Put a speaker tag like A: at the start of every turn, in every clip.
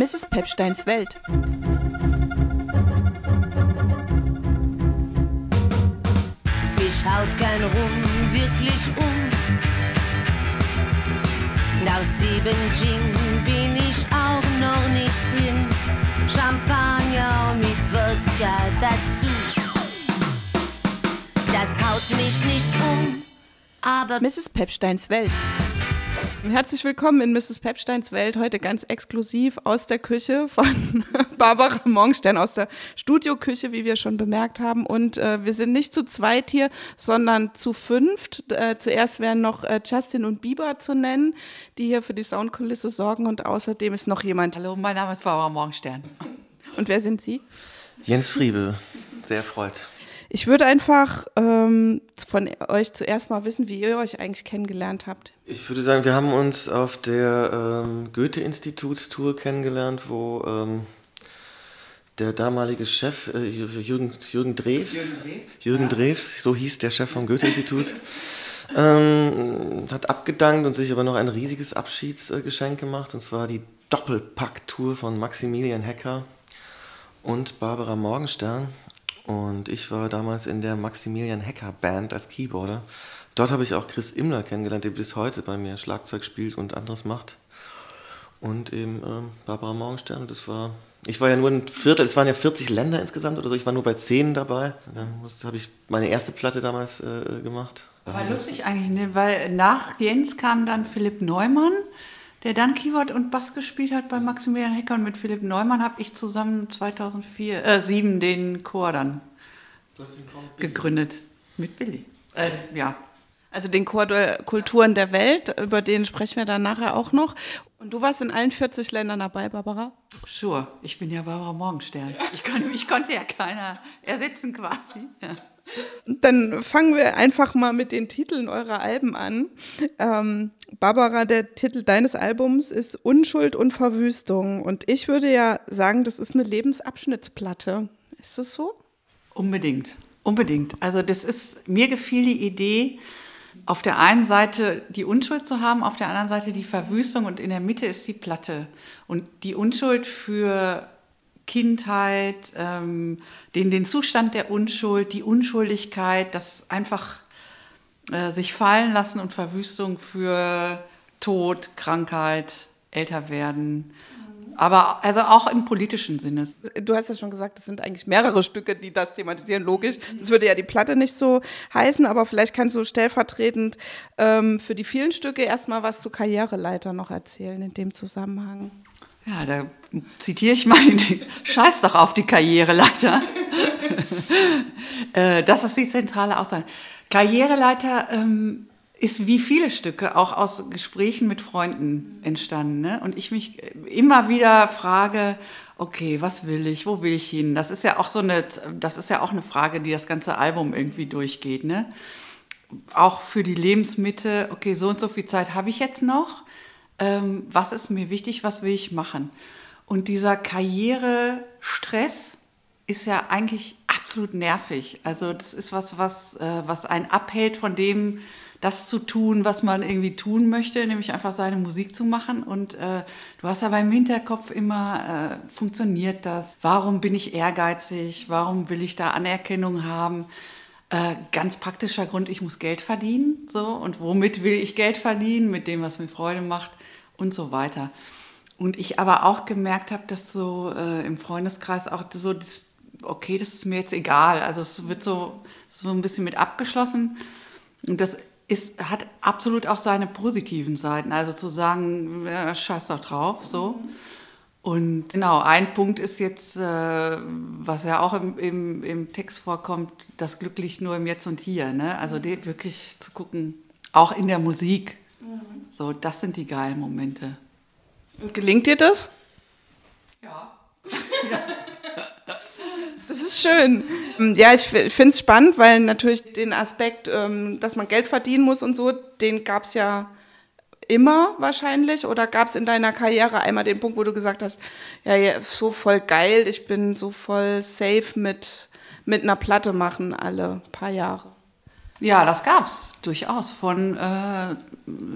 A: Mrs. Pepsteins Welt.
B: Mich haut gern rum, wirklich um. Nach sieben Gin bin ich auch noch nicht hin. Champagner mit Wodka dazu. Das haut mich nicht um, aber
A: Mrs. Pepsteins Welt. Herzlich willkommen in Mrs. Pepsteins Welt, heute ganz exklusiv aus der Küche von Barbara Morgenstern, aus der Studioküche, wie wir schon bemerkt haben. Und äh, wir sind nicht zu zweit hier, sondern zu fünft. Äh, zuerst wären noch äh, Justin und Bieber zu nennen, die hier für die Soundkulisse sorgen. Und außerdem ist noch jemand.
C: Hallo, mein Name ist Barbara Morgenstern.
A: Und wer sind Sie?
D: Jens Friebe, sehr freut.
A: Ich würde einfach ähm, von euch zuerst mal wissen, wie ihr euch eigentlich kennengelernt habt.
D: Ich würde sagen, wir haben uns auf der ähm, Goethe-Institutstour kennengelernt, wo ähm, der damalige Chef, äh, Jürgen, Jürgen Drews, Jürgen Drews, ja. So hieß der Chef vom Goethe-Institut, ähm, hat abgedankt und sich aber noch ein riesiges Abschiedsgeschenk gemacht, und zwar die Doppelpack-Tour von Maximilian Hecker und Barbara Morgenstern. Und ich war damals in der Maximilian Hacker Band als Keyboarder. Dort habe ich auch Chris Immler kennengelernt, der bis heute bei mir Schlagzeug spielt und anderes macht. Und eben ähm, Barbara Morgenstern. Das war, ich war ja nur ein Viertel, es waren ja 40 Länder insgesamt oder so. Ich war nur bei 10 dabei. Dann habe ich meine erste Platte damals äh, gemacht.
C: War lustig eigentlich, ne? weil nach Jens kam dann Philipp Neumann der dann Keyboard und Bass gespielt hat bei Maximilian Hecker und mit Philipp Neumann habe ich zusammen 2004, äh, 7 den Chor dann gegründet. Mit Billy. Äh, ja.
A: Also den Chor der Kulturen der Welt, über den sprechen wir dann nachher auch noch. Und du warst in allen 40 Ländern dabei, Barbara?
C: Sure, ich bin ja Barbara Morgenstern. Ich, kon, ich konnte ja keiner ersetzen quasi. Ja.
A: Dann fangen wir einfach mal mit den Titeln eurer Alben an. Ähm, Barbara, der Titel deines Albums ist Unschuld und Verwüstung. Und ich würde ja sagen, das ist eine Lebensabschnittsplatte. Ist das so?
C: Unbedingt, unbedingt. Also das ist, mir gefiel die Idee, auf der einen Seite die Unschuld zu haben, auf der anderen Seite die Verwüstung und in der Mitte ist die Platte. Und die Unschuld für Kindheit, ähm, den, den Zustand der Unschuld, die Unschuldigkeit, das einfach äh, sich fallen lassen und Verwüstung für Tod, Krankheit, Älterwerden. Aber also auch im politischen Sinne.
A: Du hast ja schon gesagt, es sind eigentlich mehrere Stücke, die das thematisieren, logisch. Das würde ja die Platte nicht so heißen, aber vielleicht kannst du stellvertretend ähm, für die vielen Stücke erstmal was zu Karriereleiter noch erzählen in dem Zusammenhang.
C: Ja, da zitiere ich mal, scheiß doch auf die Karriereleiter. Äh, das ist die zentrale Aussage. Karriereleiter ähm, ist wie viele Stücke auch aus Gesprächen mit Freunden entstanden. Ne? Und ich mich immer wieder frage, okay, was will ich, wo will ich hin? Das ist ja auch so eine, das ist ja auch eine Frage, die das ganze Album irgendwie durchgeht. Ne? Auch für die Lebensmitte, okay, so und so viel Zeit habe ich jetzt noch ähm, was ist mir wichtig, was will ich machen. Und dieser Karrierestress ist ja eigentlich absolut nervig. Also das ist was, was, äh, was einen abhält von dem, das zu tun, was man irgendwie tun möchte, nämlich einfach seine Musik zu machen. Und äh, du hast aber im Hinterkopf immer, äh, funktioniert das? Warum bin ich ehrgeizig? Warum will ich da Anerkennung haben? Äh, ganz praktischer Grund, ich muss Geld verdienen. So. Und womit will ich Geld verdienen? Mit dem, was mir Freude macht und so weiter. Und ich aber auch gemerkt habe, dass so äh, im Freundeskreis auch so, das, okay, das ist mir jetzt egal. Also es wird so, so ein bisschen mit abgeschlossen. Und das ist, hat absolut auch seine positiven Seiten. Also zu sagen, ja, scheiß doch drauf, so. Und genau, ein Punkt ist jetzt, äh, was ja auch im, im, im, Text vorkommt, das glücklich nur im Jetzt und Hier. Ne? Also die, wirklich zu gucken, auch in der Musik, so, das sind die geilen Momente.
A: Und gelingt dir das?
C: Ja.
A: Das ist schön. Ja, ich finde es spannend, weil natürlich den Aspekt, ähm, dass man Geld verdienen muss und so, den gab es ja immer wahrscheinlich. Oder gab es in deiner Karriere einmal den Punkt, wo du gesagt hast, ja, ja, so voll geil, ich bin so voll safe mit, mit einer Platte machen alle paar Jahre?
C: Ja, das gab es durchaus. Von, äh,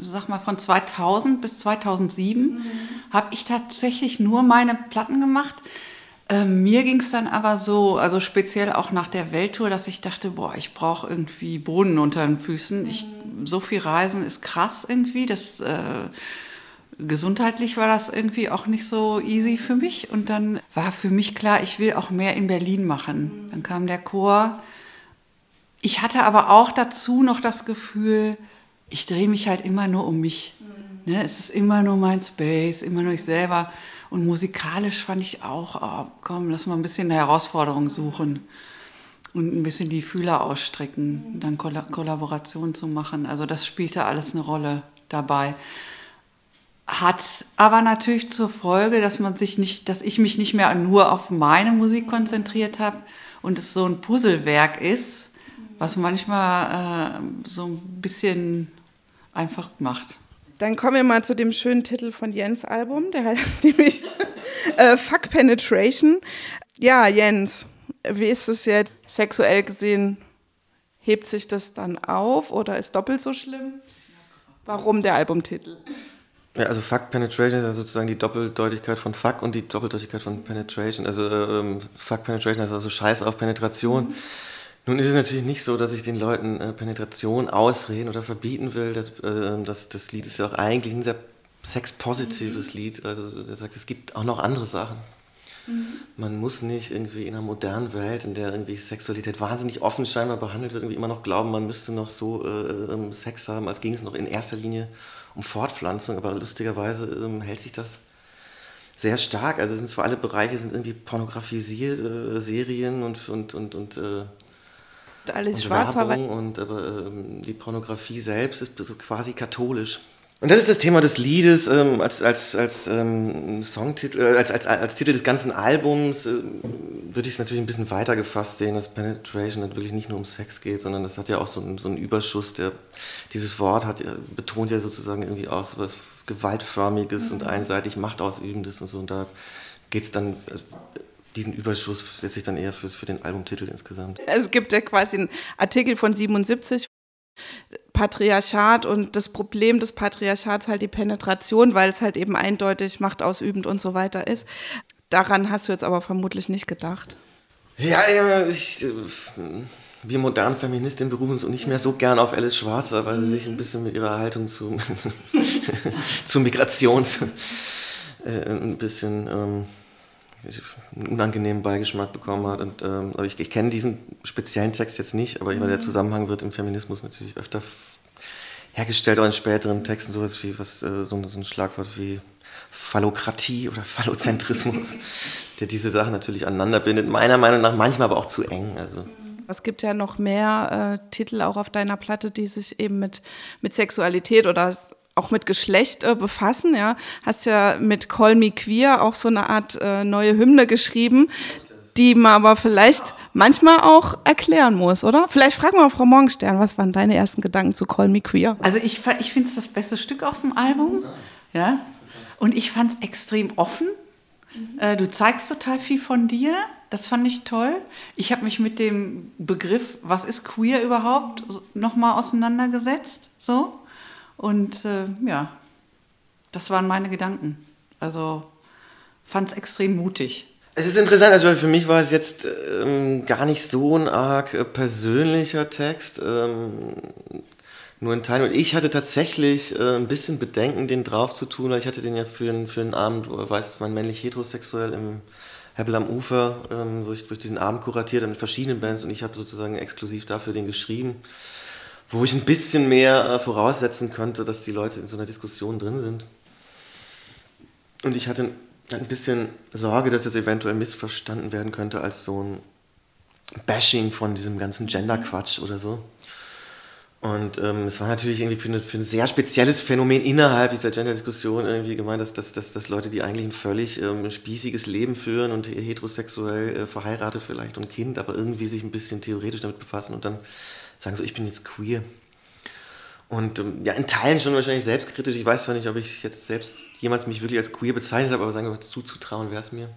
C: sag mal, von 2000 bis 2007 mhm. habe ich tatsächlich nur meine Platten gemacht. Ähm, mir ging es dann aber so, also speziell auch nach der Welttour, dass ich dachte, boah, ich brauche irgendwie Boden unter den Füßen. Ich, so viel Reisen ist krass irgendwie. Das, äh, gesundheitlich war das irgendwie auch nicht so easy für mich. Und dann war für mich klar, ich will auch mehr in Berlin machen. Dann kam der Chor. Ich hatte aber auch dazu noch das Gefühl, ich drehe mich halt immer nur um mich. Ne? Es ist immer nur mein Space, immer nur ich selber. Und musikalisch fand ich auch, oh, komm, lass mal ein bisschen eine Herausforderung suchen und ein bisschen die Fühler ausstrecken, dann Koll Kollaboration zu machen. Also das spielte alles eine Rolle dabei. Hat aber natürlich zur Folge, dass man sich nicht, dass ich mich nicht mehr nur auf meine Musik konzentriert habe und es so ein Puzzlewerk ist, was manchmal äh, so ein bisschen einfach macht.
A: Dann kommen wir mal zu dem schönen Titel von Jens Album, der heißt nämlich äh, Fuck Penetration. Ja, Jens, wie ist es jetzt sexuell gesehen? Hebt sich das dann auf oder ist doppelt so schlimm? Warum der Albumtitel?
D: Ja, also Fuck Penetration ist ja sozusagen die Doppeldeutigkeit von Fuck und die Doppeldeutigkeit von Penetration. Also ähm, Fuck Penetration heißt also Scheiß auf Penetration. Mhm. Nun ist es natürlich nicht so, dass ich den Leuten äh, Penetration ausreden oder verbieten will. Das, äh, das, das, Lied ist ja auch eigentlich ein sehr sexpositives mhm. Lied. Also der sagt, es gibt auch noch andere Sachen. Mhm. Man muss nicht irgendwie in einer modernen Welt, in der irgendwie Sexualität wahnsinnig offen scheinbar behandelt wird, irgendwie immer noch glauben, man müsste noch so äh, ähm, Sex haben, als ging es noch in erster Linie um Fortpflanzung. Aber lustigerweise ähm, hält sich das sehr stark. Also sind zwar alle Bereiche sind irgendwie pornografisiert, äh, Serien und, und, und, und äh,
A: alles schwarzer
D: Werbung und aber ähm, die Pornografie selbst ist so quasi katholisch. Und das ist das Thema des Liedes ähm, als, als, als ähm, Songtitel, äh, als, als, als Titel des ganzen Albums äh, würde ich es natürlich ein bisschen weiter gefasst sehen, dass Penetration nicht wirklich nicht nur um Sex geht, sondern das hat ja auch so einen, so einen Überschuss, der dieses Wort hat, betont ja sozusagen irgendwie auch so was Gewaltförmiges mhm. und einseitig Machtausübendes und so. Und da geht es dann, diesen Überschuss setze ich dann eher für, für den Albumtitel insgesamt.
A: Es gibt ja quasi einen Artikel von 77, Patriarchat und das Problem des Patriarchats halt die Penetration, weil es halt eben eindeutig machtausübend und so weiter ist. Daran hast du jetzt aber vermutlich nicht gedacht.
D: Ja, ich, wir modernen Feministinnen berufen uns nicht mehr so gern auf Alice Schwarzer, weil sie sich ein bisschen mit ihrer Haltung zu, zu Migration äh, ein bisschen ähm, einen unangenehmen Beigeschmack bekommen hat. Und, ähm, aber ich, ich kenne diesen speziellen Text jetzt nicht, aber mhm. der Zusammenhang wird im Feminismus natürlich öfter hergestellt, auch in späteren Texten, sowas wie was, äh, so, so ein Schlagwort wie Phallokratie oder Phallozentrismus, der diese Sachen natürlich aneinander bindet. Meiner Meinung nach manchmal aber auch zu eng. Also.
A: Es gibt ja noch mehr äh, Titel auch auf deiner Platte, die sich eben mit, mit Sexualität oder auch mit Geschlecht äh, befassen. Ja, hast ja mit Call Me Queer auch so eine Art äh, neue Hymne geschrieben, die man aber vielleicht manchmal auch erklären muss, oder? Vielleicht fragen wir mal Frau Morgenstern, was waren deine ersten Gedanken zu Call Me Queer?
C: Also ich, ich finde es das beste Stück aus dem Album, ja, und ich fand es extrem offen. Äh, du zeigst total viel von dir. Das fand ich toll. Ich habe mich mit dem Begriff, was ist queer überhaupt, nochmal auseinandergesetzt. So. Und äh, ja, das waren meine Gedanken. Also fand es extrem mutig.
D: Es ist interessant, also für mich war es jetzt ähm, gar nicht so ein arg äh, persönlicher Text, ähm, nur ein Teil. Und ich hatte tatsächlich äh, ein bisschen Bedenken, den drauf zu tun, weil ich hatte den ja für, ein, für einen Abend, wo er weiß, man männlich heterosexuell im Hebel am Ufer, ähm, wo, ich, wo ich diesen Abend kuratiert habe mit verschiedenen Bands und ich habe sozusagen exklusiv dafür den geschrieben wo ich ein bisschen mehr äh, voraussetzen könnte, dass die Leute in so einer Diskussion drin sind. Und ich hatte ein bisschen Sorge, dass das eventuell missverstanden werden könnte als so ein Bashing von diesem ganzen Gender-Quatsch oder so. Und ähm, es war natürlich irgendwie für, eine, für, ein sehr spezielles Phänomen innerhalb dieser Gender-Diskussion irgendwie gemeint, dass, dass, dass, dass Leute, die eigentlich ein völlig ähm, spießiges Leben führen und heterosexuell äh, verheiratet vielleicht und Kind, aber irgendwie sich ein bisschen theoretisch damit befassen und dann sagen so, ich bin jetzt queer. Und ähm, ja, in Teilen schon wahrscheinlich selbstkritisch. Ich weiß zwar nicht, ob ich jetzt selbst jemals mich wirklich als queer bezeichnet habe, aber sagen wir, zuzutrauen wäre es mir.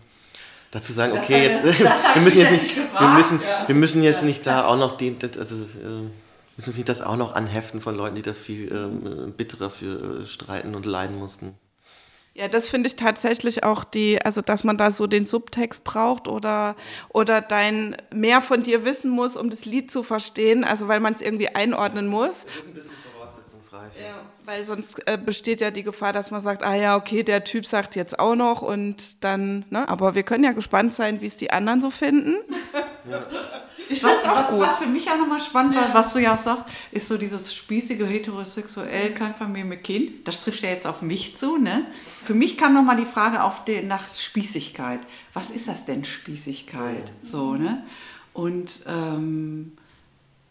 D: Dazu sagen, okay, jetzt, wir müssen jetzt nicht, wir müssen, wir müssen jetzt nicht da auch noch den, also äh, müssen uns nicht das auch noch anheften von Leuten, die da viel ähm, bitterer für äh, streiten und leiden mussten.
A: Ja, das finde ich tatsächlich auch die, also dass man da so den Subtext braucht oder, oder dein mehr von dir wissen muss, um das Lied zu verstehen, also weil man es irgendwie einordnen muss.
D: Das ist ein bisschen voraussetzungsreich.
A: Ja, weil sonst äh, besteht ja die Gefahr, dass man sagt, ah ja, okay, der Typ sagt jetzt auch noch und dann, ne? Aber wir können ja gespannt sein, wie es die anderen so finden. Ich
C: Was,
A: find's auch
C: was,
A: gut.
C: was für mich auch nochmal spannend war, was du ja auch sagst, ist so dieses spießige heterosexuell, Kleinfamilie mit Kind. Das trifft ja jetzt auf mich zu, ne? Für mich kam nochmal die Frage auf den, nach Spießigkeit. Was ist das denn, Spießigkeit? So, ne? Und ähm,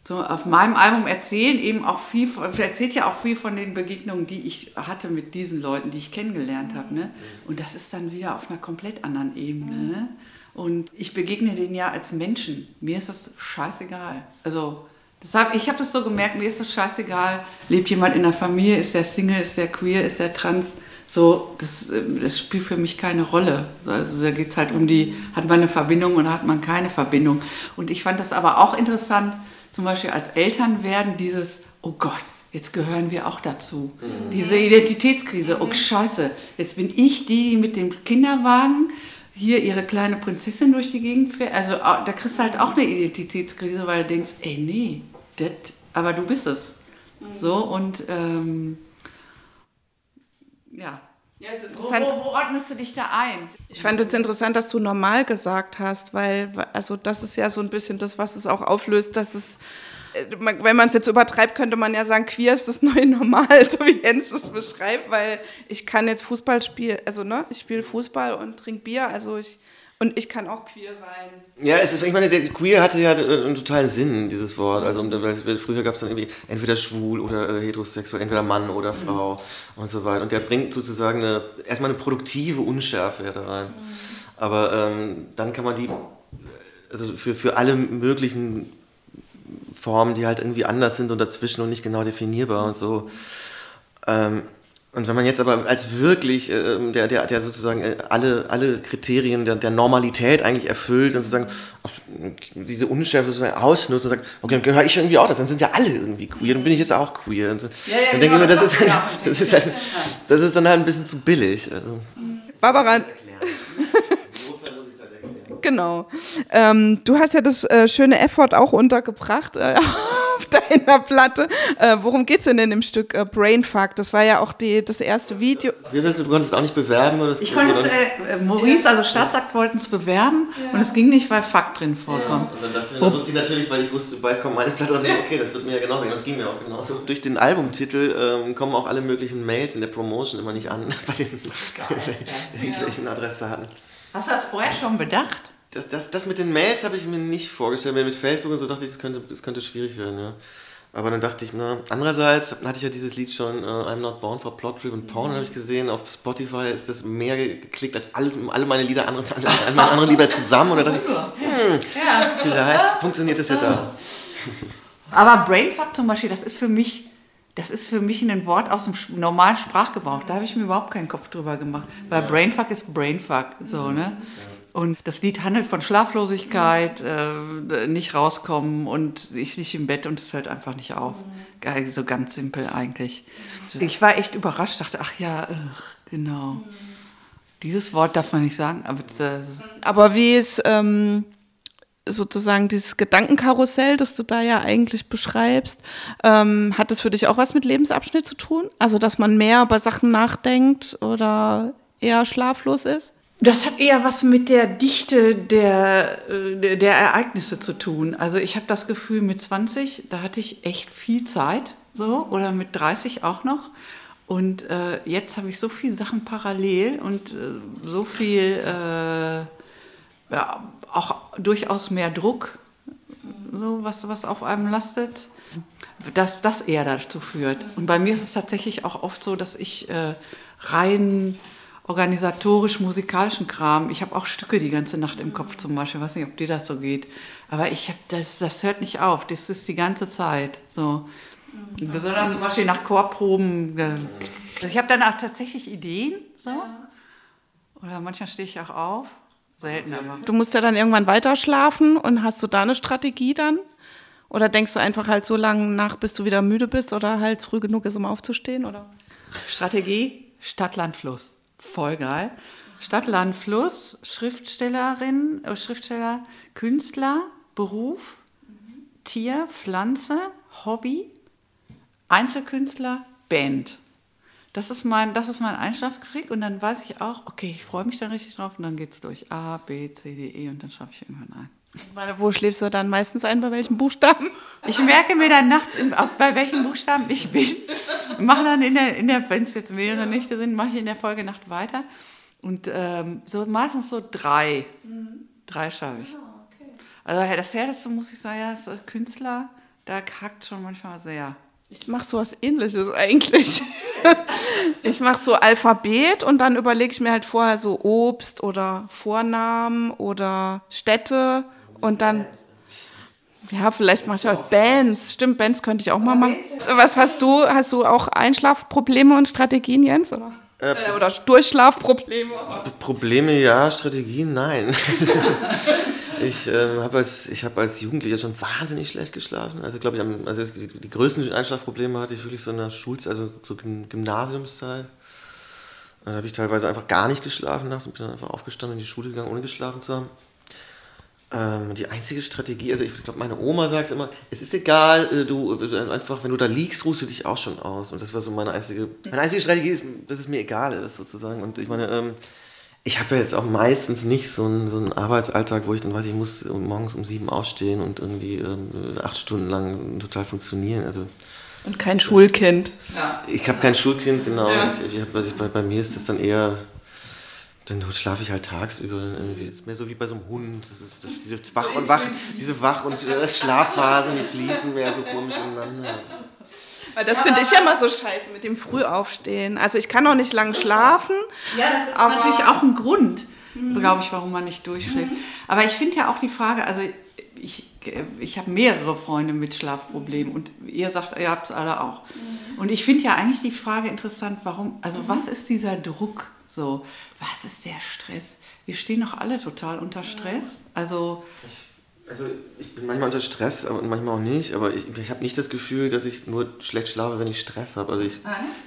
C: so auf meinem Album erzählen eben auch viel, erzählt ja auch viel von den Begegnungen, die ich hatte mit diesen Leuten, die ich kennengelernt habe. Ne? Und das ist dann wieder auf einer komplett anderen Ebene. Ne? Und ich begegne denen ja als Menschen. Mir ist das scheißegal. Also deshalb, ich habe das so gemerkt, mir ist das scheißegal. Lebt jemand in der Familie, ist der Single, ist der queer, ist der trans? So, das, äh, das spielt für mich keine Rolle. So, Also da geht es halt um die, hat man eine Verbindung oder hat man keine Verbindung. Und ich fand das aber auch interessant, zum Beispiel als Eltern werden dieses, oh Gott, jetzt gehören wir auch dazu. Diese Identitätskrise, oh Scheiße, jetzt bin ich die, die mit dem Kinderwagen hier ihre kleine Prinzessin durch die Gegend fährt. Also da kriegst du halt auch eine Identitätskrise, weil du denkst, ey, nee, das, aber du bist es. So und ähm, ja. Wo, wo, wo ordnest du dich da ein?
A: Ich fand es interessant, dass du normal gesagt hast, weil, also das ist ja so ein bisschen das, was es auch auflöst, dass es, wenn man es jetzt übertreibt, könnte man ja sagen, queer ist das neue Normal, so wie Jens es beschreibt, weil ich kann jetzt Fußball spielen, also ne, ich spiele Fußball und trinke Bier, also ich, und ich kann auch queer sein.
D: Ja, es ist, ich meine, der queer hatte ja einen totalen Sinn, dieses Wort. Also früher gab es dann irgendwie entweder schwul oder äh, heterosexuell, entweder Mann oder Frau und so weiter. Und der bringt sozusagen eine, erstmal eine produktive Unschärfe da rein. Aber ähm, dann kann man die, also für, für alle möglichen Formen, die halt irgendwie anders sind und dazwischen und nicht genau definierbar und so. Ähm, und wenn man jetzt aber als wirklich, ähm, der, der, der sozusagen äh, alle, alle Kriterien der, der Normalität eigentlich erfüllt und sozusagen diese Unschärfe sozusagen ausnutzt und sagt, okay, dann gehöre ich irgendwie auch dazu, dann sind ja alle irgendwie queer, dann bin ich jetzt auch queer. Und so.
C: Ja, ja,
D: dann
C: genau,
D: denke ich mir, das
C: das
D: ist, halt,
C: auch.
D: das, ist halt, das ist dann halt ein bisschen zu billig. Also.
A: Barbara, genau. Ähm, du hast ja das äh, schöne F-Wort auch untergebracht äh, auf deiner Platte. Äh, worum geht's denn in dem Stück äh, Brainfuck? Das war ja auch die, das erste Video.
D: Wie bist du, du konntest es auch nicht bewerben? Oder das-
C: Ich konnte es, äh, äh, Maurice, also Staatsakt, wollten es bewerben und es ging nicht, weil Fakt drin vorkommt.
D: Und dann dachte ich, dann wusste ich natürlich, weil ich wusste, bald kommt meine Platte und dachte, okay, das wird mir ja genauso gehen. Das ging mir auch genauso. Durch den Albumtitel ähm, kommen auch alle möglichen Mails in der Promotion immer nicht an bei den irgendwelchen Adressaten.
C: Hast du das vorher schon bedacht?
D: Das, das, das mit den Mails habe ich mir nicht vorgestellt. Mit Facebook und so dachte ich, das könnte, das könnte schwierig werden, ja. Aber dann dachte ich, na, andererseits hatte ich ja dieses Lied schon, äh, I'm Not Born for Plot Driven Porn, habe ich gesehen. Auf Spotify ist das mehr geklickt als alles, alle meine Lieder, andere, alle meine anderen Lieder zusammen. Und da dachte ich, hm, vielleicht funktioniert das ja da.
C: Aber Brainfuck zum Beispiel, das ist für mich, das ist für mich ein Wort aus dem normalen Sprachgebrauch. Da habe ich mir überhaupt keinen Kopf drüber gemacht. Weil Brainfuck ist Brainfuck, so, ne? Und das Lied handelt von Schlaflosigkeit, äh, nicht rauskommen und ich liege im Bett und es hört einfach nicht auf. So ganz simpel eigentlich. Ich war echt überrascht, dachte, ach ja, genau. Dieses Wort darf man nicht sagen, aber äh,
A: Aber wie ist ähm, sozusagen dieses Gedankenkarussell, das du da ja eigentlich beschreibst, ähm, hat das für dich auch was mit Lebensabschnitt zu tun? Also, dass man mehr über Sachen nachdenkt oder eher schlaflos ist?
C: Das hat eher was mit der Dichte der, äh, der, Ereignisse zu tun. Also ich habe das Gefühl, mit 20, da hatte ich echt viel Zeit, so, oder mit 30 auch noch. Und äh, jetzt habe ich so viele Sachen parallel und äh, so viel, äh, ja, auch durchaus mehr Druck, so was, was auf einem lastet, dass das eher dazu führt. Und bei mir ist es tatsächlich auch oft so, dass ich äh, rein organisatorisch musikalischen Kram, ich habe auch Stücke die ganze Nacht im Kopf zum Beispiel, weiß nicht, ob dir das so geht, aber ich habe das, das hört nicht auf, das ist die ganze Zeit so. Besonders zum Beispiel nach Chorproben. Also ich habe dann auch tatsächlich Ideen, so. Oder manchmal stehe ich auch auf, selten aber.
A: Du musst ja dann irgendwann weiter schlafen und hast du da eine Strategie dann? Oder denkst du einfach halt so lange nach, bis du wieder müde bist oder halt früh genug ist, um aufzustehen? Oder?
C: Strategie, Stadt, Land, Fluss. Voll geil. Stadt, Land, Fluss, Schriftstellerin, äh, Schriftsteller, Künstler, Beruf, Tier, Pflanze, Hobby, Einzelkünstler, Band. Das ist mein, mein Einschlafkrieg und dann weiß ich auch, okay, ich freue mich dann richtig drauf und dann geht es durch A, B, C, D, E und dann schaffe ich irgendwann ein.
A: Weil, Wo schläfst du dann meistens ein? Bei welchen Buchstaben?
C: Ich merke mir dann nachts, in, auf, bei welchen Buchstaben ich bin. Mache dann in der, in der wenn es jetzt mehrere Nächte sind, mache ich in der Folgenacht weiter. Und ähm, so meistens so drei. Drei schaffe ich. Also ja, das Härteste muss ich sagen, ja, ist Künstler, da hackt schon manchmal sehr.
A: Ich mache sowas ähnliches eigentlich. ich mache so Alphabet und dann überlege ich mir halt vorher so Obst oder Vornamen oder Städte und dann. Ja, vielleicht mache ich auch Bands. Stimmt, Bands könnte ich auch mal machen. Was hast du? Hast du auch Einschlafprobleme und Strategien, Jens? Oder,
D: Äh,
A: äh, oder Durchschlafprobleme?
D: Probleme ja, Strategien nein. ich ähm, habe als, ich hab als Jugendlicher schon wahnsinnig schlecht geschlafen. Also glaube ich, also die, die größten Einschlafprobleme hatte ich wirklich so in der Schulzeit, also so Gym- Gymnasiumszeit. Da habe ich teilweise einfach gar nicht geschlafen nachts und bin dann einfach aufgestanden und in die Schule gegangen, ohne geschlafen zu haben. Ähm, die einzige Strategie, also ich glaube, meine Oma sagt immer, es ist egal, äh, du äh, einfach, wenn du da liegst, ruhst du dich auch schon aus. Und das war so meine einzige, meine einzige Strategie, ist, dass es mir egal ist, sozusagen. Und ich meine, ähm, ich habe ja jetzt auch meistens nicht so einen, so einen Arbeitsalltag, wo ich dann weiß, ich muss morgens um sieben aufstehen und irgendwie ähm, acht Stunden lang total funktionieren. Also
A: Und kein Schulkind.
D: ich habe kein Schulkind, genau. Ich, ich hab, also ich, bei, bei mir ist das dann eher, dann schlafe ich halt tagsüber. Irgendwie. Das ist mehr so wie bei so einem Hund. Das ist das, diese Wach- und Wach, diese Wach- und äh, Schlafphasen, die fließen mehr so komisch ineinander.
A: Weil das finde ich ja immer so scheiße mit dem Frühaufstehen. Also ich kann auch nicht lang schlafen.
C: Ja, das ist
A: Aber-
C: natürlich auch ein Grund, glaube ich, warum man nicht durchschläft. Aber ich finde ja auch die Frage, also ich, ich habe mehrere Freunde mit Schlafproblemen und ihr sagt, ihr habt es alle auch. Und ich finde ja eigentlich die Frage interessant, warum, also was ist dieser Druck so? Was ist der Stress? Wir stehen doch alle total unter Stress. Also,
D: Also ich bin manchmal unter Stress und manchmal auch nicht, aber ich, ich habe nicht das Gefühl, dass ich nur schlecht schlafe, wenn ich Stress habe. Also ich,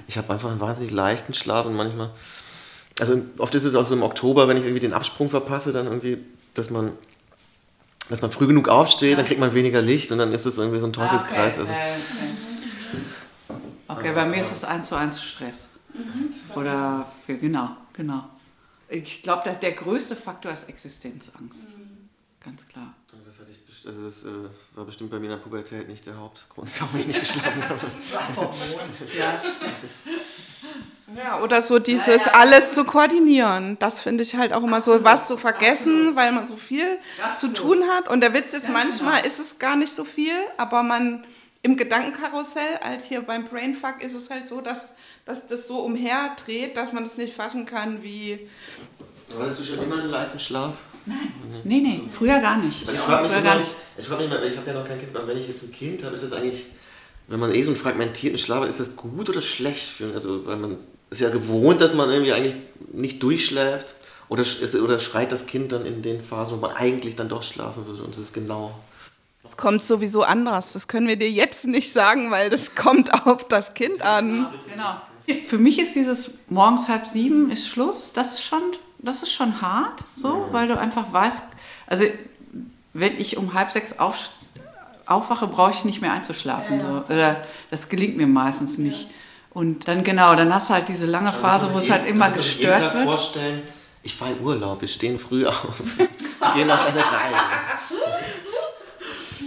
D: ich habe einfach einen wahnsinnig leichten Schlaf und manchmal, also oft ist es auch so im Oktober, wenn ich irgendwie den Absprung verpasse, dann irgendwie, dass man, dass man früh genug aufsteht, dann kriegt man weniger Licht und dann ist es irgendwie so ein Teufelskreis.
C: Ah, okay,
D: Also,
C: okay. okay, bei mir ist es eins zu eins Stress. Oder für, genau, genau. Ich glaube, der, der größte Faktor ist Existenzangst. Ganz klar.
D: das, hatte ich, also das äh, war bestimmt bei mir in der Pubertät nicht der Hauptgrund, warum ich nicht geschlafen habe.
C: Ja.
A: Ja, oder so dieses alles zu koordinieren. Das finde ich halt auch immer so, was zu vergessen, weil man so viel zu tun hat. Und der Witz ist, manchmal ist es gar nicht so viel, aber man im Gedankenkarussell, halt hier beim Brainfuck, ist es halt so, dass, dass das so umherdreht, dass man das nicht fassen kann, wie.
D: Hattest du schon immer einen leichten Schlaf?
C: Nee, nee, früher gar nicht.
D: Weil ich frage mich
C: früher
D: immer,
C: gar nicht.
D: ich frage mich immer, ich habe ja noch kein Kind, aber wenn ich jetzt ein Kind habe, ist das eigentlich, wenn man eh so einen fragmentierten Schlaf hat, ist das gut oder schlecht für Also, weil man ist ja gewohnt, dass man irgendwie eigentlich nicht durchschläft oder, oder schreit das Kind dann in den Phasen, wo man eigentlich dann doch schlafen würde und es ist genau.
A: Es kommt sowieso anders. Das können wir dir jetzt nicht sagen, weil das kommt auf das Kind an.
C: Genau. Für mich ist dieses morgens halb sieben ist Schluss, das ist schon, das ist schon hart, so, weil du einfach weißt, also wenn ich um halb sechs auf, aufwache, brauche ich nicht mehr einzuschlafen. So. Oder das gelingt mir meistens nicht. Und dann genau, dann hast du halt diese lange Phase, wo es halt immer gestört
D: Tag
C: wird.
D: vorstellen, ich fahre in Urlaub, wir stehen früh auf, gehen auf eine Reise.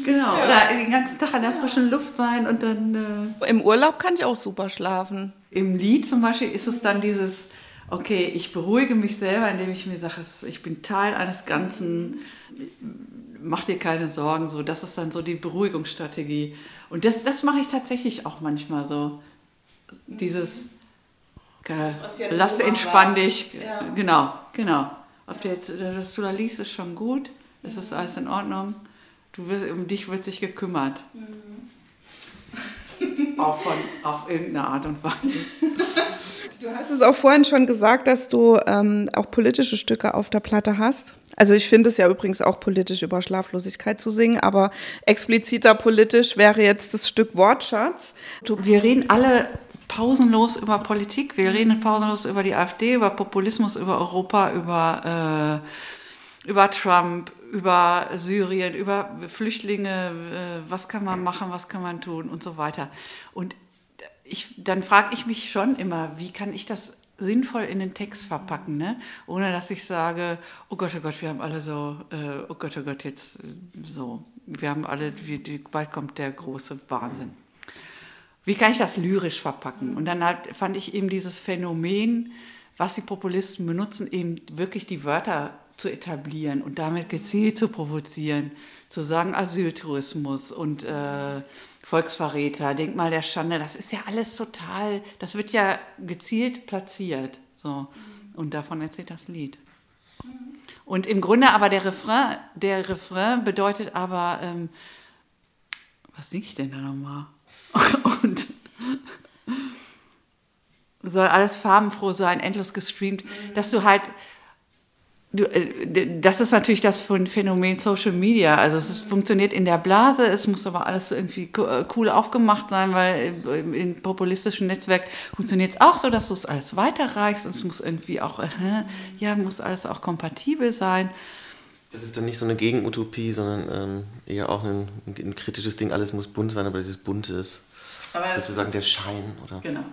C: Genau. Oder den ganzen Tag an der frischen Luft sein und dann äh,
A: Im Urlaub kann ich auch super schlafen.
C: im Lied zum Beispiel ist es dann dieses, okay, ich beruhige mich selber, indem ich mir sage, ich bin Teil eines Ganzen, mach dir keine Sorgen, so, das ist dann so die Beruhigungsstrategie. Und das, das mache ich tatsächlich auch manchmal so. Dieses, äh,
A: jetzt
C: lass entspann dich,
A: Ja.
C: genau, genau. Ob du jetzt, dass du da liest, ist schon gut, es ist alles in Ordnung. Du wirst, um dich wird sich gekümmert. Auch von, auf irgendeine Art und Weise.
A: Du hast es auch vorhin schon gesagt, dass du ähm, auch politische Stücke auf der Platte hast. Also ich finde es ja übrigens auch politisch über Schlaflosigkeit zu singen, aber expliziter politisch wäre jetzt das Stück Wortschatz. Du,
C: Wir reden alle pausenlos über Politik, wir reden pausenlos über die AfD, über Populismus, über Europa, über, äh, über Trump, über Syrien, über Flüchtlinge, äh, was kann man machen, was kann man tun und so weiter. Und ich, dann frage ich mich schon immer, wie kann ich das sinnvoll in den Text verpacken, ne? ohne dass ich sage, oh Gott, oh Gott, wir haben alle so, äh, oh Gott, oh Gott, jetzt äh, so, wir haben alle, wie, die, bald kommt der große Wahnsinn. Wie kann ich das lyrisch verpacken? Und dann halt fand ich eben dieses Phänomen, was die Populisten benutzen, eben wirklich die Wörter zu etablieren und damit gezielt zu provozieren, zu sagen Asyltourismus und äh, Volksverräter, Denkmal der Schande, das ist ja alles total, das wird ja gezielt platziert. So. Und davon erzählt das Lied. Und im Grunde aber der Refrain, der Refrain bedeutet aber, ähm, was singe ich denn da nochmal? Und soll alles farbenfroh sein, endlos gestreamt, dass du halt das ist natürlich das Phänomen Social Media. Also es ist, funktioniert in der Blase, es muss aber alles irgendwie äh, cool aufgemacht sein, weil im populistischen Netzwerk funktioniert es auch so, dass du es alles weiterreichst und es muss irgendwie auch, äh, ja, muss alles auch kompatibel sein.
D: Das ist dann nicht so eine Gegenutopie, sondern ähm, eher auch ein, ein, kritisches Ding, alles muss bunt sein, aber dieses Bunte ist aber sozusagen der Schein, oder?
C: Genau.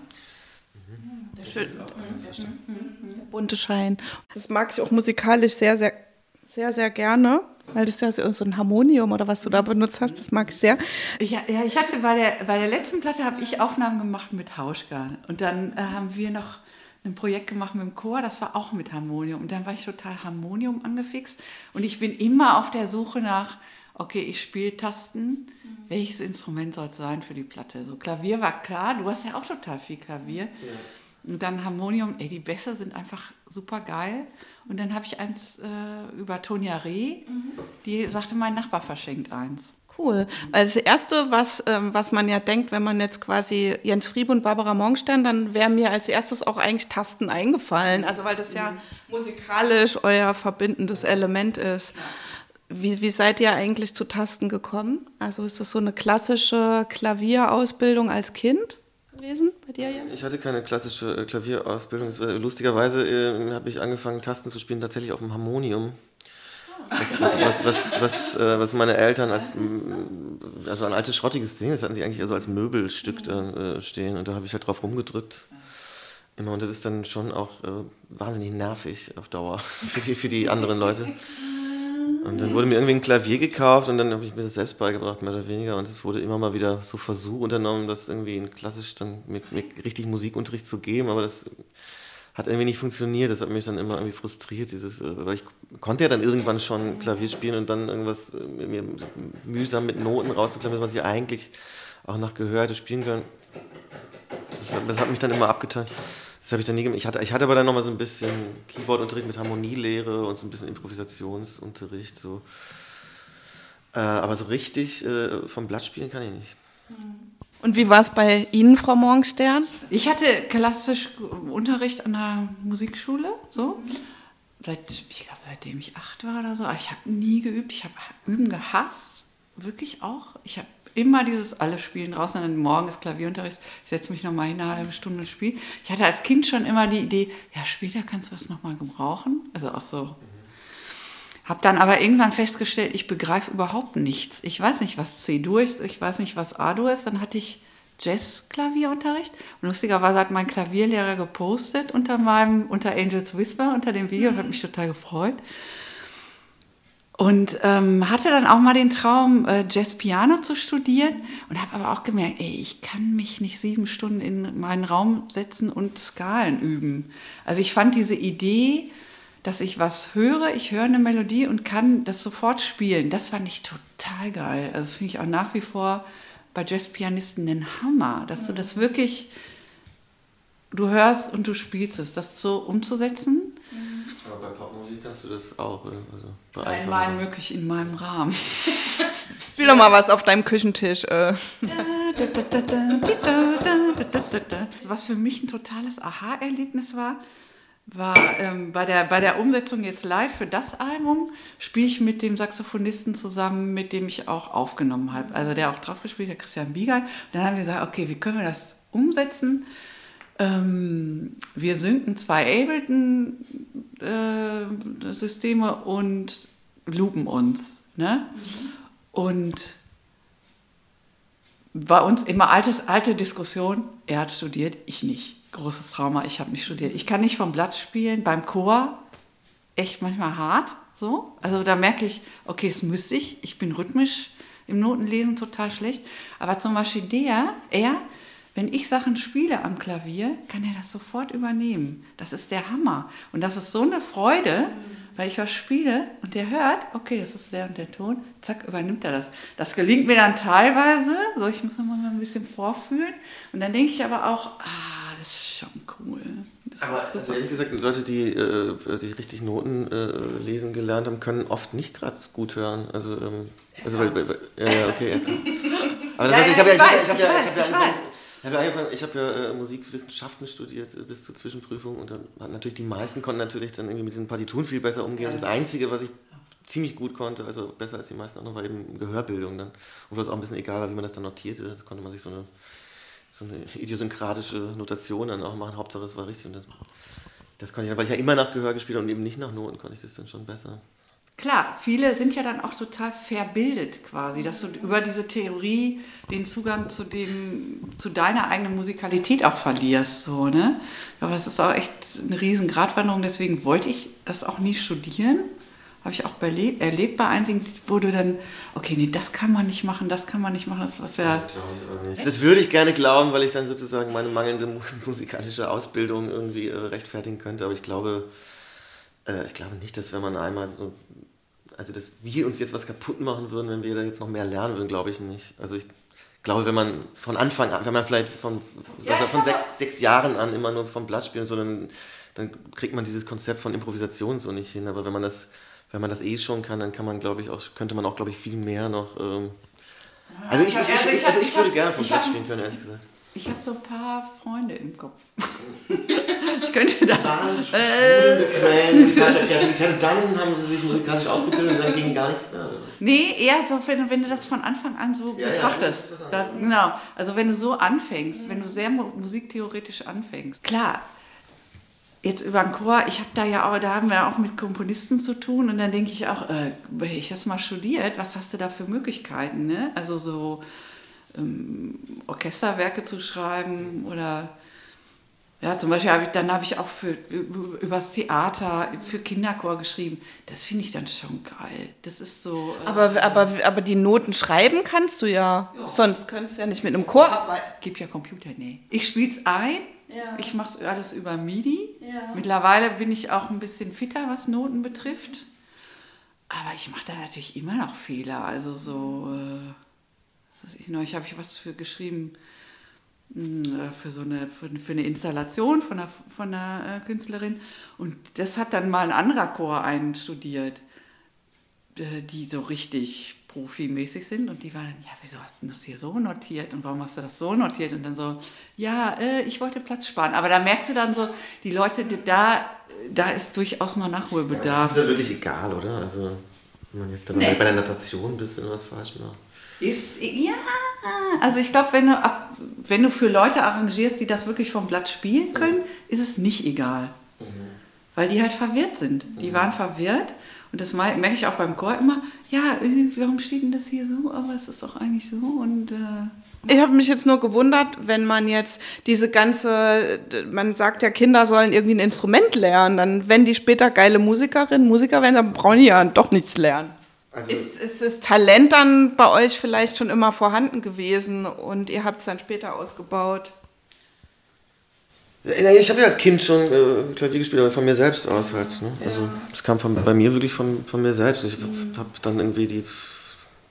A: Mhm. Der, schön, der bunte Schein. Das mag ich auch musikalisch sehr, sehr, sehr, sehr gerne. Weil das ist ja so ein Harmonium oder was du da benutzt hast, das mag ich sehr.
C: Ich, ja, ich hatte bei der, bei der letzten Platte habe ich Aufnahmen gemacht mit Hauschka. Und dann äh, haben wir noch ein Projekt gemacht mit dem Chor, das war auch mit Harmonium. Und dann war ich total Harmonium angefixt. Und ich bin immer auf der Suche nach, okay, ich spiele Tasten. Mhm. Welches Instrument soll es sein für die Platte? So Klavier war klar, du hast ja auch total viel Klavier. Ja. Und dann Harmonium, ey, die Bässe sind einfach super geil. Und dann habe ich eins äh, über Tonja Reh, mhm. die sagte, mein Nachbar verschenkt eins.
A: Cool. Weil das Erste, was, ähm, was man ja denkt, wenn man jetzt quasi Jens Friebe und Barbara Morgenstern, dann wäre mir als erstes auch eigentlich Tasten eingefallen. Also weil das ja mhm. musikalisch euer verbindendes Element ist. Wie, wie seid ihr eigentlich zu Tasten gekommen? Also ist das so eine klassische Klavierausbildung als Kind? gewesen bei dir, Jens?
D: Ich hatte keine klassische äh, Klavierausbildung. Lustigerweise äh, habe ich angefangen, Tasten zu spielen, tatsächlich auf dem Harmonium. Was, was, was, was, äh, meine Eltern als also ein altes schrottiges Ding, das hatten sie eigentlich also als Möbelstück da äh, stehen und da habe ich halt drauf rumgedrückt. Immer und das ist dann schon auch wahnsinnig nervig auf Dauer für die, für die anderen Leute. Und dann wurde mir irgendwie ein Klavier gekauft und dann habe ich mir das selbst beigebracht, mehr oder weniger. Und es wurde immer mal wieder so Versuch unternommen, das irgendwie in klassisch dann mit, mit richtig Musikunterricht zu geben, aber das hat irgendwie nicht funktioniert. Das hat mich dann immer irgendwie frustriert, dieses, äh, weil ich konnte ja dann irgendwann schon Klavier spielen und dann irgendwas äh, mir mühsam mit Noten rauszuklemmen, was ich eigentlich auch nach Gehör hätte spielen können. Das das hat mich dann immer abgetan. Das habe ich dann nie gemacht. Ich hatte, ich hatte aber dann nochmal so ein bisschen Keyboardunterricht mit Harmonielehre und so ein bisschen Improvisationsunterricht. So. Äh, aber so richtig äh, vom Blatt spielen kann ich nicht.
A: Und wie war es bei Ihnen, Frau Morgenstern?
C: Ich hatte klassisch Unterricht an der Musikschule, so. Seit, ich glaube, seitdem ich acht war oder so. Aber ich habe nie geübt. Ich habe Üben gehasst. Wirklich auch. Ich habe immer dieses alle spielen draußen und dann morgen ist Klavierunterricht, ich setze mich nochmal hin, eine halbe Stunde und spiele. Ich hatte als Kind schon immer die Idee, ja, später kannst du das nochmal gebrauchen. Also auch so. Habe dann aber irgendwann festgestellt, ich begreife überhaupt nichts. Ich weiß nicht, was C-Dur ist, ich weiß nicht, was A-Dur ist. Dann hatte ich Jazz-Klavierunterricht. Und lustigerweise hat mein Klavierlehrer gepostet unter meinem, unter Angels Whisper, unter dem Video, hat mich total gefreut. Und ähm, hatte dann auch mal den Traum, äh, Jazz-Piano zu studieren und habe aber auch gemerkt, ey, ich kann mich nicht sieben Stunden in meinen Raum setzen und Skalen üben. Also ich fand diese Idee, dass ich was höre, ich höre eine Melodie und kann das sofort spielen, das fand ich total geil. Also das finde ich auch nach wie vor bei Jazz-Pianisten den Hammer, dass du das wirklich, du hörst und du spielst es, das so umzusetzen. Mhm
D: aber bei Popmusik kannst du das auch.
C: Also in meinem möglich, in meinem Rahmen.
A: Spiel doch mal was auf deinem Küchentisch. Äh.
C: Was für mich ein totales Aha-Erlebnis war, war ähm, bei, der, bei der Umsetzung jetzt live für das Album, spiele ich mit dem Saxophonisten zusammen, mit dem ich auch aufgenommen habe. Also der auch drauf gespielt, der Christian Biegal. Und dann haben wir gesagt, okay, wie können wir das umsetzen. Ähm, wir synken zwei Ableton-Systeme äh, und loopen uns. Ne? Mhm. Und bei uns immer altes, alte Diskussion, er hat studiert, ich nicht. Großes Trauma, ich habe nicht studiert. Ich kann nicht vom Blatt spielen, beim Chor echt manchmal hart. So. Also da merke ich, okay, es müsste ich, ich bin rhythmisch im Notenlesen total schlecht. Aber zum Beispiel der, er, wenn ich Sachen spiele am Klavier, kann er das sofort übernehmen. Das ist der Hammer. Und das ist so eine Freude, weil ich was spiele und der hört, okay, das ist der und der Ton, zack, übernimmt er das. Das gelingt mir dann teilweise, so ich muss mal ein bisschen vorfühlen. Und dann denke ich aber auch, ah, das ist schon cool. Das
D: aber also ehrlich gesagt, Leute, die, äh, die richtig Noten äh, lesen gelernt haben, können oft nicht gerade gut hören. Also, ähm, also weil, weil, ja, okay. Aber das ja, heißt, ich habe ja, ich, ich, ich, ich, ich, ich, ich, ich, ich habe ja äh, Musikwissenschaften studiert äh, bis zur Prüfung und dann natürlich die meisten konnten natürlich dann irgendwie mit diesen Partituren viel besser umgehen. Ja. Das Einzige, was ich ziemlich gut konnte, also besser als die meisten anderen, war eben Gehörbildung dann. Obwohl es auch ein bisschen egal war, wie man das dann notierte. Das konnte man sich so eine, so eine idiosynkratische Notation dann auch machen. Hauptsache es war richtig. Und das, das konnte ich dann, weil ich ja immer nach Gehör gespielt habe und eben nicht nach Noten, konnte ich das dann schon besser.
C: Klar, viele sind ja dann auch total verbildet quasi, dass du über diese Theorie den Zugang zu dem, zu deiner eigenen Musikalität auch verlierst, so, ne? Aber das ist auch echt eine riesen Gratwanderung, deswegen wollte ich das auch nie studieren. Habe ich auch erlebt, bei einigen, wo du dann, okay, nee, das kann man nicht machen, das kann man nicht machen, das was ja.
D: Das glaube ich auch nicht. Das würde ich gerne glauben, weil ich dann sozusagen meine mangelnde musikalische Ausbildung irgendwie äh, rechtfertigen könnte, aber ich glaube, äh, ich glaube nicht, dass wenn man einmal so also dass wir uns jetzt was kaputt machen würden, wenn wir da jetzt noch mehr lernen würden, glaube ich nicht. Also ich glaube, wenn man von Anfang an, wenn man vielleicht von, ja, also von sechs, sechs, Jahren an immer nur vom Blatt spielt, so, dann, dann kriegt man dieses Konzept von Improvisation so nicht hin. Aber wenn man das, wenn man das eh schon kann, dann kann man, glaube ich, auch, könnte man auch, glaube ich, viel mehr noch. Ähm, also ich, ich, ich, also ich würde gerne vom Blatt spielen können, ehrlich gesagt.
C: Ich habe so ein paar Freunde im Kopf. ich könnte da. Äh,
D: Quellen, Kreativität. Und dann haben sie sich musikalisch ausgebildet und dann ging gar nichts mehr.
C: Nee, eher so, wenn, wenn du das von Anfang an so ja, betrachtest. Ja, das, genau. Also wenn du so anfängst, wenn du sehr musiktheoretisch anfängst. Klar, jetzt über den Chor, ich habe da ja auch, da haben wir auch mit Komponisten zu tun und dann denke ich auch, äh, ich das mal studiert, was hast du da für Möglichkeiten? Ne? Also so ähm, Orchesterwerke zu schreiben oder ja, zum Beispiel habe ich, dann habe ich auch für, übers Theater, für Kinderchor geschrieben. Das finde ich dann schon geil. Das ist so.
A: Äh, aber, aber, aber die Noten schreiben kannst du ja. ja. Sonst könntest du ja nicht mit einem Chor arbeiten.
C: Gib ja Computer, nee. Ich spiele es ein. Ja. Ich mache es alles über MIDI. Ja. Mittlerweile bin ich auch ein bisschen fitter, was Noten betrifft. Aber ich mache da natürlich immer noch Fehler. Also so. Äh, ich, neulich habe ich was für geschrieben hm, äh, für so eine, für, für eine Installation von einer, von einer äh, Künstlerin. Und das hat dann mal ein anderer Chor einstudiert, äh, die so richtig profimäßig sind. Und die waren dann, ja, wieso hast du das hier so notiert? Und warum hast du das so notiert? Und dann so, ja, äh, ich wollte Platz sparen. Aber da merkst du dann so, die Leute, die da, da ist durchaus noch Nachholbedarf. Ja, das
D: ist ja wirklich egal, oder? Also, wenn man jetzt dann nee. bei der Natation ein bisschen was falsch macht.
C: Ist, ja, also ich glaube, wenn, du, wenn du für Leute arrangierst, die das wirklich vom Blatt spielen können, ist es nicht egal. Mhm. Weil die halt verwirrt sind. Die mhm. waren verwirrt. Und das merke ich auch beim Chor immer, ja, warum steht denn das hier so? Aber es ist doch eigentlich so. Und äh,
A: ich habe mich jetzt nur gewundert, wenn man jetzt diese ganze, man sagt ja, Kinder sollen irgendwie ein Instrument lernen, dann wenn die später geile Musikerinnen, Musiker werden, dann brauchen die ja doch nichts lernen. Also ist, ist das Talent dann bei euch vielleicht schon immer vorhanden gewesen und ihr habt es dann später ausgebaut?
D: Ich habe ja als Kind schon äh, Klavier gespielt, aber von mir selbst aus halt. Ne? Also es kam von, bei mir wirklich von, von mir selbst. Ich mhm. habe dann irgendwie die,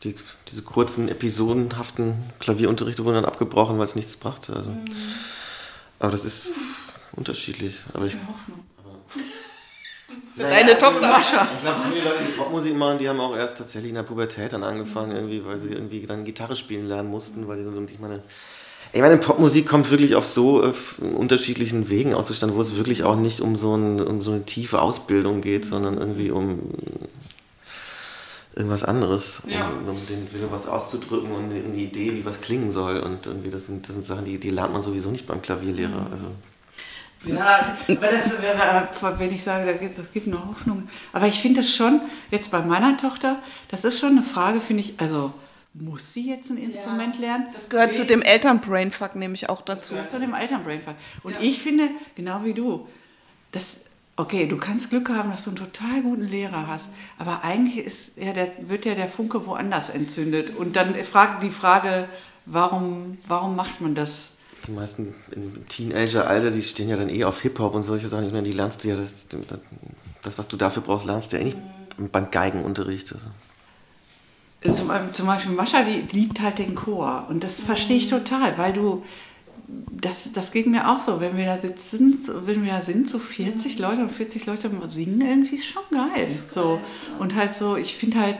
D: die, diese kurzen, episodenhaften Klavierunterrichte wurden dann abgebrochen, weil es nichts brachte. Also. Mhm. Aber das ist unterschiedlich. Aber ich, Hoffnung.
A: Für naja, deine Tochter.
D: Mascha. Ich glaube, viele Leute, die Popmusik machen, die haben auch erst tatsächlich in der Pubertät dann angefangen, irgendwie, weil sie irgendwie dann Gitarre spielen lernen mussten, weil sie so, ich meine, ich meine, Popmusik kommt wirklich auf so äh, unterschiedlichen Wegen auszustande, wo es wirklich auch nicht um so, ein, um so eine tiefe Ausbildung geht, sondern irgendwie um irgendwas anderes, um, ja. um den Willen was auszudrücken und eine Idee, wie was klingen soll. Und irgendwie das sind, das sind Sachen, die, die lernt man sowieso nicht beim Klavierlehrer. Mhm. Also.
C: Ja, aber das wäre, wenn ich sage, das gibt noch Hoffnung. Aber ich finde es schon, jetzt bei meiner Tochter, das ist schon eine Frage, finde ich, also muss sie jetzt ein Instrument ja, lernen?
A: Das gehört zu dem Elternbrainfuck nämlich auch dazu. Das
C: gehört zu dem Elternbrainfuck. Und ja. ich finde, genau wie du, das, okay, du kannst Glück haben, dass du einen total guten Lehrer hast, aber eigentlich ist, ja, der, wird ja der Funke woanders entzündet. Und dann fragt die Frage, warum, warum macht man das?
D: Die meisten im Teenager-Alter, die stehen ja dann eh auf Hip-Hop und solche Sachen. Ich meine, die lernst du ja, das, das, was du dafür brauchst, lernst du ja eh nicht beim Geigenunterricht. Also.
C: Zum, zum, Beispiel Mascha, die liebt halt den Chor. Und das verstehe ich total, weil du, das, das geht mir auch so, wenn wir da sitzen, wenn wir da sind, so 40 Leute und 40 Leute singen, irgendwie ist schon geil. So. Und halt so, ich finde halt,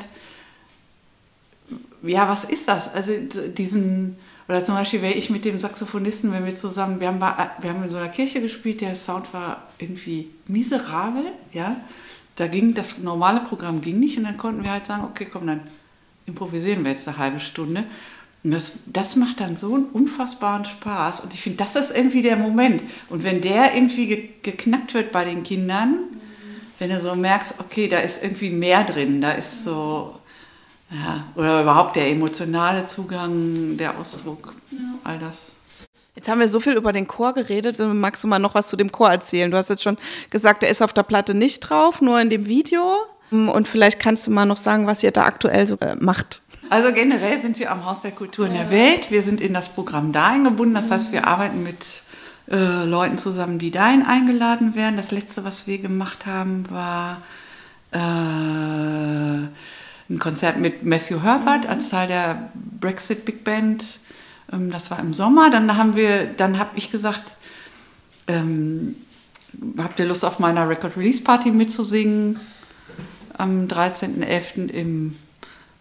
C: ja, was ist das? Also diesen oder zum Beispiel wäre ich mit dem Saxophonisten, wenn wir zusammen, wir haben, wir haben in so einer Kirche gespielt, der Sound war irgendwie miserabel, ja. Da ging das normale Programm ging nicht und dann konnten wir halt sagen, okay, komm, dann improvisieren wir jetzt eine halbe Stunde. Und das, das macht dann so einen unfassbaren Spaß. Und ich finde, das ist irgendwie der Moment. Und wenn der irgendwie ge geknackt wird bei den Kindern, wenn du so merkst, okay, da ist irgendwie mehr drin, da ist so, ja, oder überhaupt der emotionale Zugang, der Ausdruck, ja. all das.
A: Jetzt haben wir so viel über den Chor geredet. Magst du mal noch was zu dem Chor erzählen? Du hast jetzt schon gesagt, der ist auf der Platte nicht drauf, nur in dem Video. Und vielleicht kannst du mal noch sagen, was ihr da aktuell so äh, macht.
C: Also generell sind wir am Haus der Kultur in der Welt. Wir sind in das Programm da eingebunden. Das heißt, wir arbeiten mit äh, Leuten zusammen, die dahin eingeladen werden. Das letzte, was wir gemacht haben, war äh, ein Konzert mit Matthew Herbert als Teil der Brexit Big Band. Ähm, das war im Sommer. Dann haben wir, dann habe ich gesagt, ähm, habt ihr Lust auf meiner Record Release Party mitzusingen am 13.11. im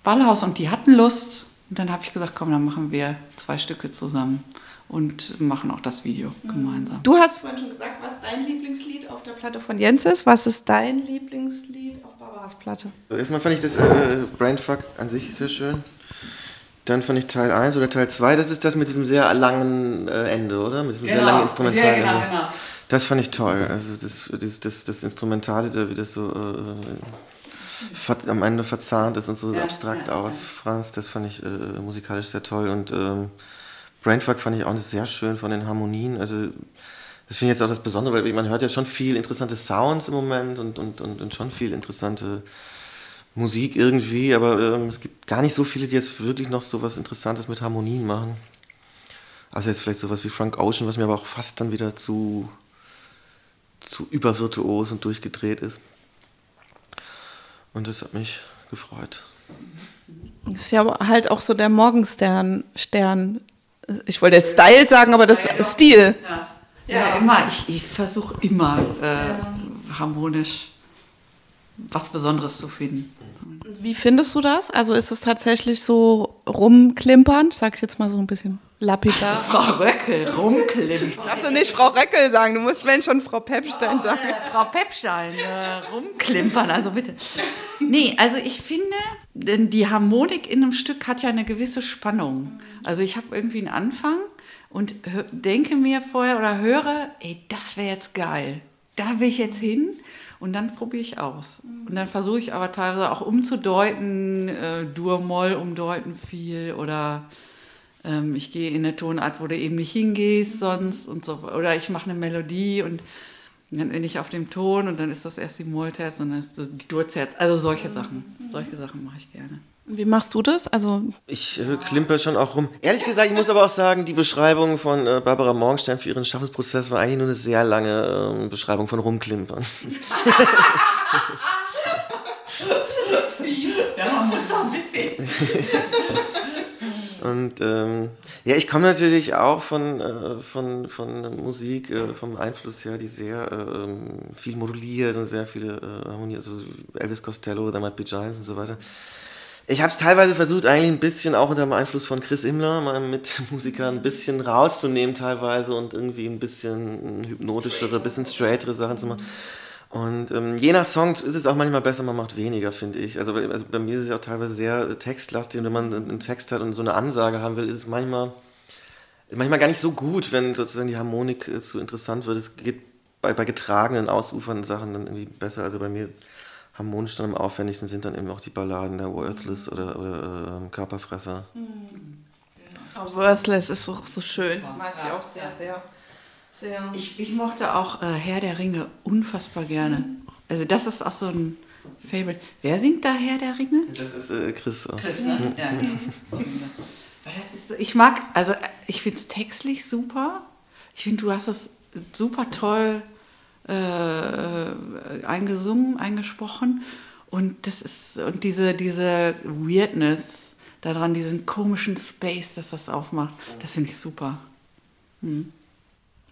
C: Ballhaus und die hatten Lust. Und dann habe ich gesagt, komm, dann machen wir zwei Stücke zusammen und machen auch das Video gemeinsam.
A: Du hast vorhin schon gesagt, was dein Lieblingslied auf der Platte von Jens ist. Was ist dein Lieblingslied auf Barbaras Platte?
D: Erstmal fand ich das äh, Brainfuck an sich sehr schön. Dann fand ich Teil 1 oder Teil 2, das ist das mit diesem sehr langen äh, Ende, oder? Mit diesem genau. sehr langen Instrumentalende. Ja, genau, genau. Das fand ich toll. Also das, das, das, das Instrumentale, da wie das so äh, am Ende verzahnt ist und so ja, abstrakt ja, aus, Franz, das fand ich äh, musikalisch sehr toll. Und ähm, Brainfuck fand ich auch sehr schön von den Harmonien. Also das finde ich jetzt auch das Besondere, weil man hört ja schon viel interessante Sounds im Moment und, und, und, und schon viel interessante Musik irgendwie, aber ähm, es gibt gar nicht so viele, die jetzt wirklich noch so was Interessantes mit Harmonien machen. Also jetzt vielleicht sowas wie Frank Ocean, was mir aber auch fast dann wieder zu, zu übervirtuos und durchgedreht ist. Und das hat mich gefreut.
A: Das ist ja halt auch so der Morgenstern, Stern ich wollte Style sagen, aber das ja, Stil.
C: Ja, ja immer. Ich, ich versuche immer äh, harmonisch was Besonderes zu finden.
A: Wie findest du das? Also ist es tatsächlich so rumklimpern? Sag ich jetzt mal so ein bisschen lapidar.
C: Also Frau Röckel, rumklimpern.
A: Darfst du nicht Frau Röckel sagen, du musst wenn schon Frau Pepstein sagen.
C: Äh, Frau Pepstein, äh, rumklimpern, also bitte. Nee, also ich finde, denn die Harmonik in einem Stück hat ja eine gewisse Spannung. Also ich habe irgendwie einen Anfang und denke mir vorher oder höre, ey, das wäre jetzt geil. Da will ich jetzt hin und dann probiere ich aus. Und dann versuche ich aber teilweise auch umzudeuten, äh, Dur-Moll umdeuten viel oder ähm, ich gehe in eine Tonart, wo du eben nicht hingehst sonst und so. Oder ich mache eine Melodie und dann bin ich auf dem Ton und dann ist das erst die Mollterz und dann ist die Durzherz. Also solche Sachen. Solche Sachen mache ich gerne.
A: Wie machst du das? Also
D: ich äh, klimper schon auch rum. Ehrlich gesagt, ich muss aber auch sagen, die Beschreibung von äh, Barbara Morgenstern für ihren Schaffensprozess war eigentlich nur eine sehr lange äh, Beschreibung von Rumklimpern.
C: Fies. Ja, man muss doch ein bisschen.
D: Und ähm, ja, ich komme natürlich auch von, äh, von, von Musik, äh, vom Einfluss her, die sehr äh, viel moduliert und sehr viele äh, Harmonien, also Elvis Costello, The Might Be Giants und so weiter. Ich habe es teilweise versucht, eigentlich ein bisschen auch unter dem Einfluss von Chris Immler, meinem Mitmusiker, ein bisschen rauszunehmen teilweise und irgendwie ein bisschen hypnotischere, ein bisschen straightere Sachen zu machen. Und ähm, je nach Song ist es auch manchmal besser, man macht weniger, finde ich. Also, also, bei mir ist es auch teilweise sehr textlastig. Und wenn man einen Text hat und so eine Ansage haben will, ist es manchmal, manchmal gar nicht so gut, wenn sozusagen die Harmonik äh, so interessant wird. Es geht bei, bei getragenen, ausufernden Sachen dann irgendwie besser. Also bei mir harmonisch dann am aufwendigsten sind dann eben auch die Balladen der Worthless oder, oder äh, Körperfresser. Mhm.
A: Oh, Worthless ist so, so schön. Mag ich auch sehr, sehr.
C: sehr. Ich, ich mochte auch äh, Herr der Ringe unfassbar gerne. Also das ist auch so ein Favorite. Wer singt da Herr der Ringe?
D: Das ist äh, Chris. Auch.
C: Chris, ne? Ja. ich mag, also ich finde es textlich super. Ich finde, du hast es super toll äh, eingesungen, eingesprochen. Und das ist, und diese, diese Weirdness daran, diesen komischen Space, dass das aufmacht, das finde ich super. Hm.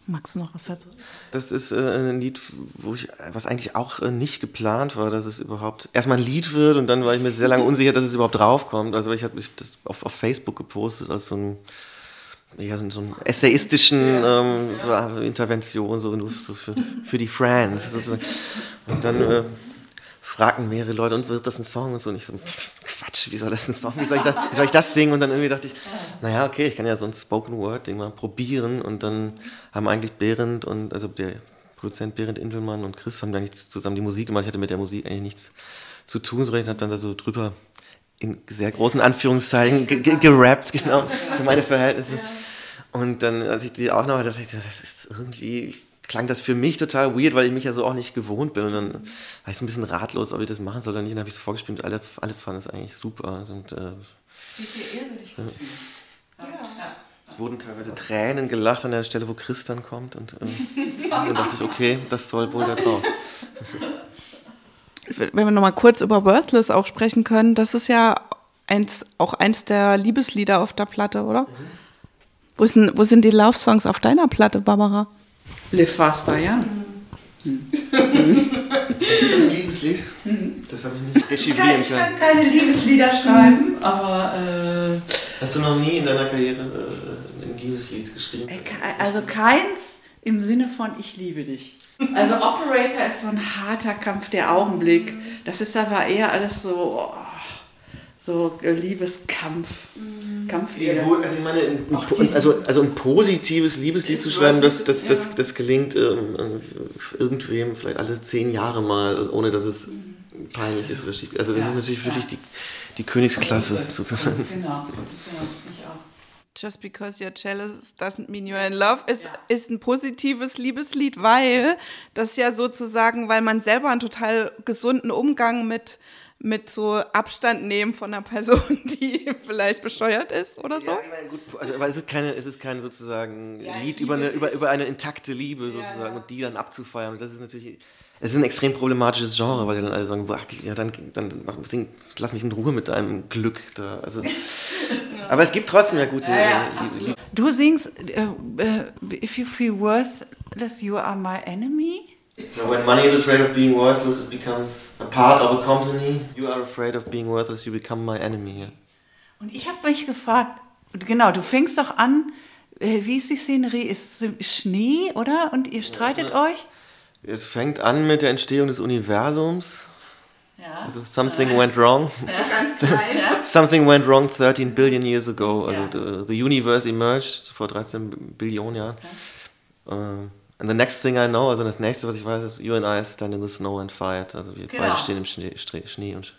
C: Magst du noch was dazu?
D: Das ist äh, ein Lied, wo ich, was eigentlich auch äh, nicht geplant war, dass es überhaupt erstmal ein Lied wird und dann war ich mir sehr lange unsicher, dass es überhaupt draufkommt. Also ich habe das auf, auf Facebook gepostet als so ein ja, so einen essayistischen ähm, Intervention, so, so für, für die Friends sozusagen. Und dann äh, fragten mehrere Leute, und wird das ein Song? Und so, und ich so, Quatsch, wie soll das ein Song? Wie soll ich das, wie soll ich das singen? Und dann irgendwie dachte ich, naja, okay, ich kann ja so ein Spoken Word-Ding mal probieren. Und dann haben eigentlich Behrend und, also der Produzent Behrend Indelmann und Chris haben da nichts zusammen die Musik gemacht. Ich hatte mit der Musik eigentlich nichts zu tun, sondern ich habe dann da so drüber in sehr großen Anführungszeichen gerappt, genau, für meine Verhältnisse. Und dann, als ich die auch noch dachte ich, das ist irgendwie, klang das für mich total weird, weil ich mich ja so auch nicht gewohnt bin. Und dann war ich so ein bisschen ratlos, ob ich das machen soll oder nicht. Und dann habe ich es vorgespielt und alle, alle fanden es eigentlich super. Und, äh, so. ja. Es wurden teilweise Tränen gelacht an der Stelle, wo Chris dann kommt. Und äh, dann dachte ich, okay, das soll wohl da drauf.
A: wenn wir nochmal kurz über Worthless auch sprechen können, das ist ja eins, auch eins der Liebeslieder auf der Platte, oder? Mhm. Wo, ist denn, wo sind die Love-Songs auf deiner Platte, Barbara?
C: Live Faster, ja.
D: Mhm. ist das ein Liebeslied? Mhm. Das habe ich nicht dechiffrieren können.
C: Ich kann keine Liebeslieder schreiben, aber. Äh,
D: Hast du noch nie in deiner Karriere äh, ein Liebeslied geschrieben?
C: Also keins im Sinne von Ich liebe dich. Also Operator ist so ein harter Kampf der Augenblick. Das ist aber eher alles so, oh, so Liebeskampf. Mhm. Kampflieder.
D: Ja, also ich meine, ein, also, also ein positives Liebeslied zu schreiben, das, das, das, das gelingt ähm, irgendwem vielleicht alle zehn Jahre mal, ohne dass es peinlich ist oder schief. Also das ja, ist natürlich wirklich die, die Königsklasse sozusagen. Genau, genau. Ich
A: auch. Just Because You're Jealous Doesn't Mean You're in Love ist, ja. ist ein positives Liebeslied, weil das ja sozusagen, weil man selber einen total gesunden Umgang mit, mit so Abstand nehmen von einer Person, die vielleicht bescheuert ist oder so. Ja,
D: ich meine, gut, also, aber es ist keine, es ist kein sozusagen ja, Lied über eine, über, über eine intakte Liebe sozusagen und die dann abzufeiern. Und das ist natürlich es ist ein extrem problematisches Genre, weil die dann alle sagen, boah, ja, dann, dann sing, lass mich in Ruhe mit deinem Glück da. Also, aber es gibt trotzdem ja gute. Ja, ja,
C: äh, du singst, uh, if you feel worthless, you are my enemy.
D: So when money is afraid of being worthless, it becomes a part of a company. You are afraid of being worthless, you become my enemy. Yeah.
C: Und ich habe mich gefragt, genau, du fängst doch an, wie ist die Szenerie? Ist Schnee, oder? Und ihr streitet ja, euch?
D: Es fängt an mit der Entstehung des Universums. Ja. Also something ja. went wrong. Ja, something went wrong 13 billion years ago. Also the, the, universe emerged vor 13 Billionen Jahren. Uh, and the next thing I know, also das nächste, was ich weiß, ist You and I stand in the snow and fight. Also wir genau. beide stehen im Schnee, Schnee und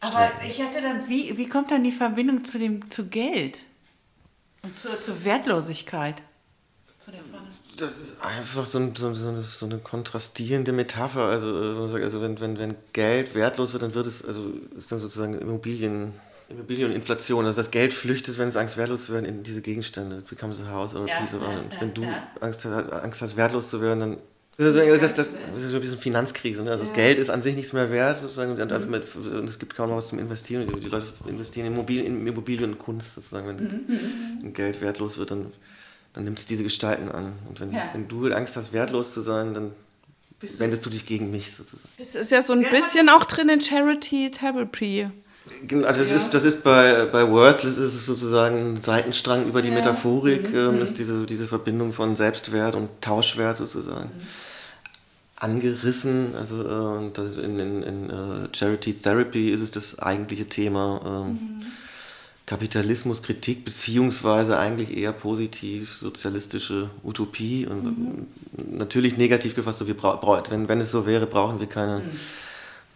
C: Aber ich hatte dann, wie, wie kommt dann die Verbindung zu dem zu Geld und zur, zur Wertlosigkeit? Zu
D: der Frage? Das ist einfach so, ein, so, so, so, eine kontrastierende Metapher. Also, äh, also wenn, wenn, wenn Geld wertlos wird, dann wird es, also ist dann sozusagen Immobilien, Immobilieninflation. Also das Geld flüchtet, wenn es Angst wertlos zu werden, in diese Gegenstände. It becomes a house or a piece of art. wenn du Angst, Angst hast, wertlos zu werden, dann das ist, das, das, das ist ein bisschen Finanzkrise. Ne? Also das Geld ist an sich nichts mehr wert, sozusagen, und, mit, und es gibt kaum noch was zum Investieren. Die, die Leute investieren in Immobilien, in Immobilien und Kunst, sozusagen. Wenn mhm. mhm. Geld wertlos wird, dann dann nimmst du diese Gestalten an. Und wenn, ja. wenn du Angst hast, wertlos zu sein, dann Bist wendest du dich gegen mich sozusagen.
A: Das ist ja so ein bisschen auch drin in Charity Therapy.
D: Genau, also das, ja. ist, das ist bei, bei Worthless ist es sozusagen ein Seitenstrang über die ja. Metaphorik, mhm. ähm, mhm. ist diese, diese Verbindung von Selbstwert und Tauschwert sozusagen. Mhm. angerissen. Also äh, in, in, in uh, Charity Therapy ist es das eigentliche Thema. Äh, mhm. Kapitalismus, Kritik, beziehungsweise eigentlich eher positiv sozialistische Utopie und mhm. natürlich negativ gefasst, so wir wenn, wenn es so wäre, brauchen wir keine, mhm.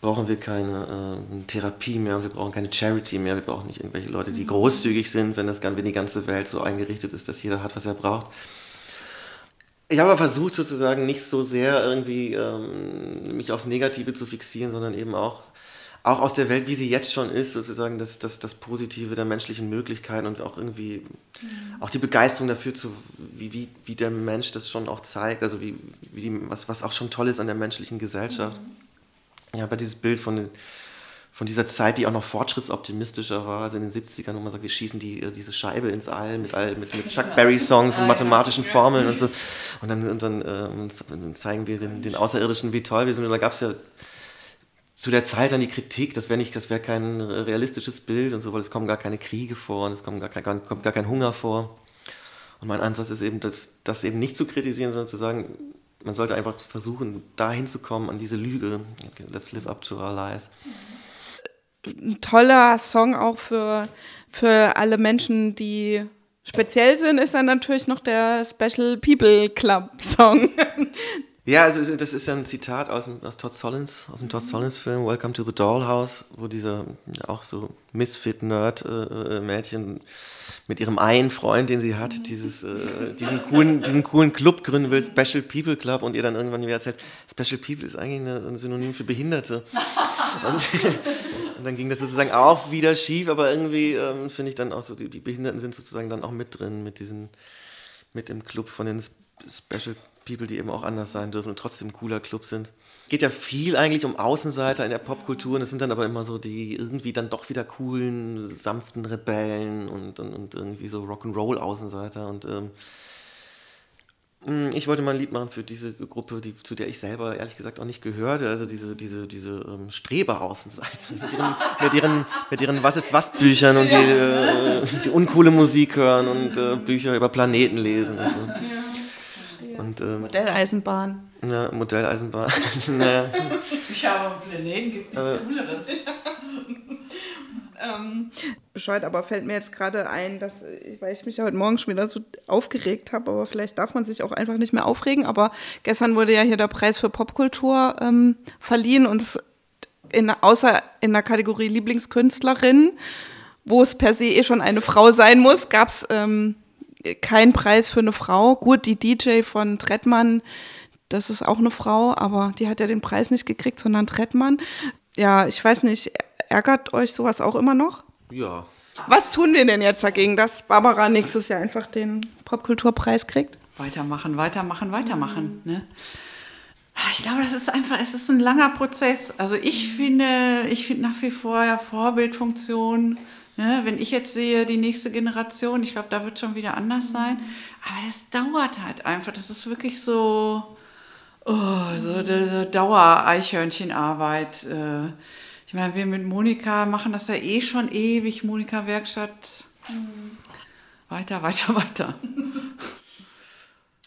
D: brauchen wir keine äh, Therapie mehr, wir brauchen keine Charity mehr, wir brauchen nicht irgendwelche Leute, die mhm. großzügig sind, wenn, das, wenn die ganze Welt so eingerichtet ist, dass jeder hat, was er braucht. Ich habe versucht sozusagen nicht so sehr irgendwie ähm, mich aufs Negative zu fixieren, sondern eben auch auch aus der Welt, wie sie jetzt schon ist, sozusagen das, das, das Positive der menschlichen Möglichkeiten und auch irgendwie mhm. auch die Begeisterung dafür, zu, wie, wie, wie der Mensch das schon auch zeigt, also wie, wie die, was, was auch schon toll ist an der menschlichen Gesellschaft. Mhm. Ja, aber dieses Bild von, von dieser Zeit, die auch noch fortschrittsoptimistischer war, also in den 70ern, wo man sagt, wir schießen die, äh, diese Scheibe ins All mit, all, mit, mit Chuck Berry-Songs und mathematischen Formeln und so. Und dann, und dann, äh, zeigen wir den, den Außerirdischen, wie toll wir sind. Und da gab es ja zu der Zeit dann die Kritik, das wäre nicht, das wäre kein realistisches Bild und so, weil es kommen gar keine Kriege vor und es kommt gar kein, kommt gar kein Hunger vor. Und mein Ansatz ist eben, das, das eben nicht zu kritisieren, sondern zu sagen, man sollte einfach versuchen, dahin zu kommen, an diese Lüge. Let's live up to our lies.
A: Ein toller Song auch für, für alle Menschen, die speziell sind, ist dann natürlich noch der Special People Club Song.
D: Ja, also das ist ja ein Zitat aus, aus Todd Solins, aus dem Todd Solins Film Welcome to the Dollhouse, wo dieser auch so Misfit-Nerd-Mädchen äh, mit ihrem einen Freund, den sie hat, dieses, äh, diesen, coolen, diesen coolen Club gründen will, Special People Club, und ihr dann irgendwann wieder erzählt, Special People ist eigentlich ein Synonym für Behinderte. Und, und, dann ging das sozusagen auch wieder schief, aber irgendwie ähm, finde ich dann auch so, die, die Behinderten sind sozusagen dann auch mit drin, mit diesen, mit dem Club von den Special People. People, die eben auch anders sein dürfen und trotzdem cooler Club sind. Geht ja viel eigentlich um Außenseiter in der Popkultur und es sind dann aber immer so die irgendwie dann doch wieder coolen, sanften Rebellen und, und, und irgendwie so Rock'n'Roll-Außenseiter und ähm, mm, ich wollte mal ein Lied machen für diese Gruppe, die, zu der ich selber ehrlich gesagt auch nicht gehörte. Also diese, diese, diese ähm, Streber-Außenseiter mit ihren, mit, ihren, mit ihren Was ist was Büchern und die, äh, die uncoole Musik hören und äh, Bücher über Planeten lesen. Und so.
A: Und, ähm, Modelleisenbahn.
D: Ja, Modelleisenbahn. naja.
C: Ich habe Planeten, gibt nichts Cooleres.
A: ähm, bescheid, aber fällt mir jetzt gerade ein, dass, weil ich mich ja heute Morgen schon wieder so aufgeregt habe, aber vielleicht darf man sich auch einfach nicht mehr aufregen. Aber gestern wurde ja hier der Preis für Popkultur ähm, verliehen und es in, außer in der Kategorie Lieblingskünstlerin, wo es per se eh schon eine Frau sein muss, gab es ähm, kein Preis für eine Frau. Gut, die DJ von Trettmann, das ist auch eine Frau, aber die hat ja den Preis nicht gekriegt, sondern Trettmann. Ja, ich weiß nicht, ärgert euch sowas auch immer noch?
D: Ja.
A: Was tun wir denn jetzt dagegen, dass Barbara nächstes Jahr einfach den Popkulturpreis kriegt?
C: Weitermachen, weitermachen, weitermachen. Mhm. Ne? Ich glaube, das ist einfach, es ist ein langer Prozess. Also ich finde, ich finde nach wie vor ja Vorbildfunktion Ne, wenn ich jetzt sehe, die nächste Generation, ich glaube, da wird schon wieder anders sein. Aber das dauert halt einfach. Das ist wirklich so, oh, so, so Dauer-Eichhörnchenarbeit. Äh. Ich meine, wir mit Monika machen das ja eh schon ewig, Monika Werkstatt. Mhm. Weiter, weiter, weiter.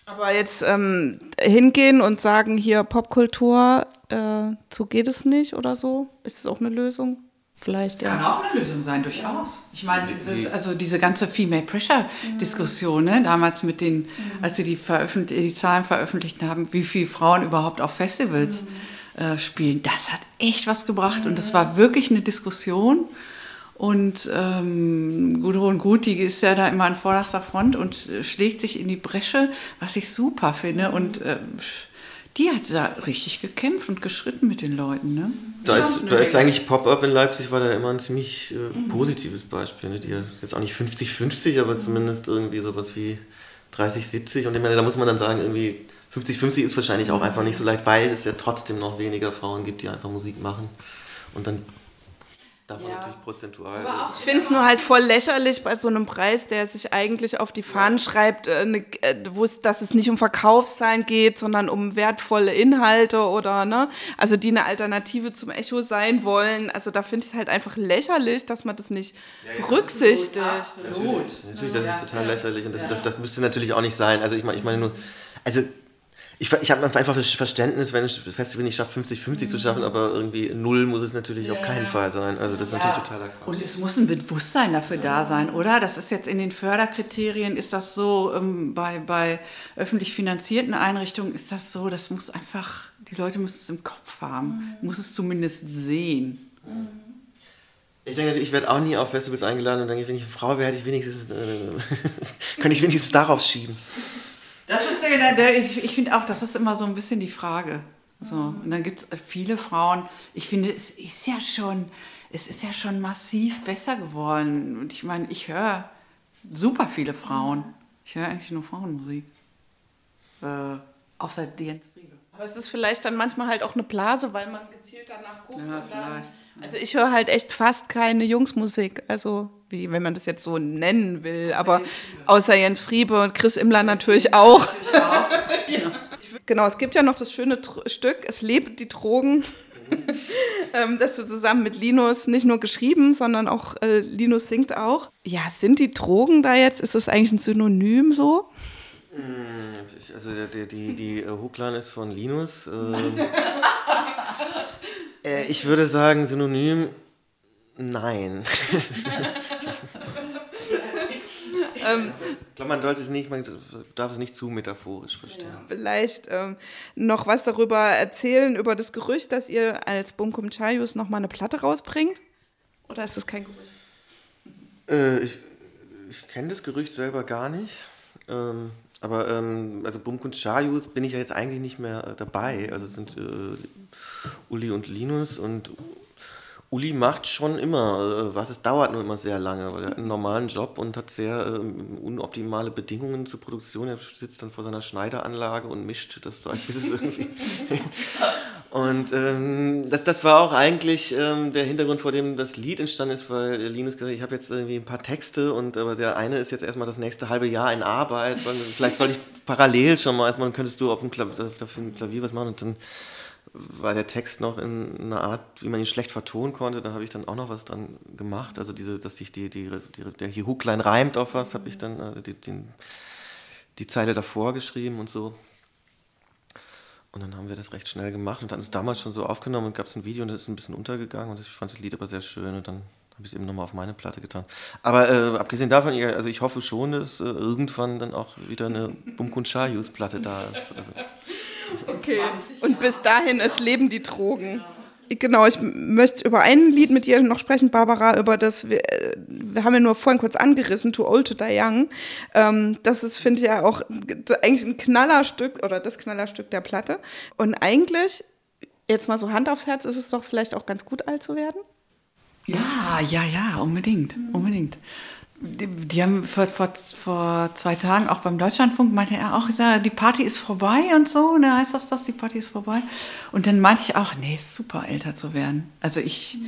A: Aber jetzt ähm, hingehen und sagen, hier Popkultur, äh, so geht es nicht oder so, ist es auch eine Lösung? Vielleicht,
C: ja. Kann auch eine Lösung sein, durchaus. Ich meine, also diese ganze Female Pressure-Diskussion, ne, damals mit den, mhm. als sie die, die, Zahlen veröffentlicht haben, wie viele Frauen überhaupt auf Festivals mhm. äh, spielen, das hat echt was gebracht. Mhm. Und das war wirklich eine Diskussion. Und ähm, Gudrun Gut, die ist ja da immer an vorderster Front und äh, schlägt sich in die Bresche, was ich super finde. Und äh, die hat da richtig gekämpft und geschritten mit den Leuten. Ne?
D: Da ist, da ist eigentlich Pop-Up in Leipzig war da immer ein ziemlich äh, mhm. positives Beispiel. Ne? Die jetzt auch nicht 50-50, aber mhm. zumindest irgendwie sowas wie 30-70. Und ich meine, da muss man dann sagen, irgendwie 50-50 ist wahrscheinlich auch einfach nicht so leicht, weil es ja trotzdem noch weniger Frauen gibt, die einfach Musik machen. Und dann Davon ja. natürlich prozentual.
A: ich finde es nur halt voll lächerlich bei so einem Preis, der sich eigentlich auf die Fahnen ja. schreibt, äh, ne, äh, wo es, dass es nicht um Verkaufszahlen geht, sondern um wertvolle Inhalte oder, ne, also die eine Alternative zum Echo sein wollen. Also da finde ich es halt einfach lächerlich, dass man das nicht ja, berücksichtigt.
D: Absolut. Natürlich, natürlich das ist total lächerlich und das, das, das müsste natürlich auch nicht sein. Also ich meine, ich meine nur, also Ich, ich habe einfach das Verständnis, wenn ein Festival nicht schafft, 50-50 mhm. zu schaffen, aber irgendwie null muss es natürlich ja. auf keinen Fall sein. Also das ist ja. natürlich totaler Quatsch.
C: Und es muss ein Bewusstsein dafür da sein, oder? Das ist jetzt in den Förderkriterien, ist das so, ähm, bei, bei öffentlich finanzierten Einrichtungen ist das so, das muss einfach, die Leute müssen es im Kopf haben, mhm. muss es zumindest sehen. Mhm.
D: Ich denke, ich werde auch nie auf Festivals eingeladen und denke, wenn ich eine Frau wäre, hätte ich wenigstens, äh, könnte ich wenigstens darauf schieben.
C: Das ist ich, ich finde auch, das ist immer so ein bisschen die Frage. So, und dann gibt es viele Frauen, ich finde, es ist ja schon, es ist ja schon massiv besser geworden. Und ich meine, ich höre super viele Frauen. Ich höre eigentlich nur Frauenmusik. Äh, außer Jens Friebe.
A: Aber es ist vielleicht dann manchmal halt auch eine Blase, weil man gezielt danach guckt. Ja, vielleicht. Also ich höre halt echt fast keine Jungsmusik, also wie wenn man das jetzt so nennen will, aber außer Jens Friebe und Chris Immler natürlich auch. genau. genau, es gibt ja noch das schöne Tr Stück, es lebt die Drogen. ähm, das du zusammen mit Linus nicht nur geschrieben, sondern auch äh, Linus singt auch. Ja, sind die Drogen da jetzt, ist das eigentlich ein Synonym so?
D: Hm, also die, die, die Hookline ist von Linus. Ähm, äh, ich würde sagen, Synonym, nein. ähm, ich glaube, man sollte es nicht, man darf es nicht zu metaphorisch verstehen. Ja.
A: Vielleicht ähm, noch was darüber erzählen, über das Gerücht, dass ihr als Bunkum Chayus nochmal eine Platte rausbringt? Oder ist das kein Gerücht?
D: Äh, ich ich kenne das Gerücht selber gar nicht. Ähm, aber ähm, also Bumkunst Chayus bin ich ja jetzt eigentlich nicht mehr äh, dabei. Also es sind äh, Uli und Linus und Uli macht schon immer äh, was, es dauert nur immer sehr lange, weil er hat einen normalen Job und hat sehr äh, unoptimale Bedingungen zur Produktion. Er sitzt dann vor seiner Schneideranlage und mischt das Zeug, bis es irgendwie. und ähm, das, das war auch eigentlich ähm, der Hintergrund, vor dem das Lied entstanden ist, weil Linus gesagt hat, ich habe jetzt irgendwie ein paar Texte und aber der eine ist jetzt erstmal das nächste halbe Jahr in Arbeit. Vielleicht soll ich parallel schon mal, erstmal könntest du auf dem Klavier, dafür ein Klavier was machen und dann war der Text noch in einer Art, wie man ihn schlecht vertonen konnte. Da habe ich dann auch noch was dran gemacht. Also diese, dass sich die, die, die, der die Hookline reimt auf was, habe ich dann äh, die, die, die Zeile davor geschrieben und so. Und dann haben wir das recht schnell gemacht und dann ist es damals schon so aufgenommen und gab es ein Video und das ist ein bisschen untergegangen und ich fand das Lied aber sehr schön und dann habe ich es eben nochmal auf meine Platte getan. Aber äh, abgesehen davon, also ich hoffe schon, dass äh, irgendwann dann auch wieder eine Bumkun Chayus Platte da ist. Also.
A: Okay. Und bis dahin, es leben die Drogen. Genau, ich möchte über ein Lied mit dir noch sprechen, Barbara, über das, wir, äh, wir haben ja nur vorhin kurz angerissen, Too Old to Die Young. Ähm, das ist, finde ich ja auch eigentlich ein Knallerstück oder das Knallerstück der Platte. Und eigentlich, jetzt mal so Hand aufs Herz, ist es doch vielleicht auch ganz gut, alt zu werden?
C: Ja, ja, ja, unbedingt, unbedingt. Die, die, haben vor, vor, vor zwei Tagen auch beim Deutschlandfunk meinte er auch, die Party ist vorbei und so, da heißt das das, die Party ist vorbei. Und dann meinte ich auch, nee, ist super älter zu werden. Also ich,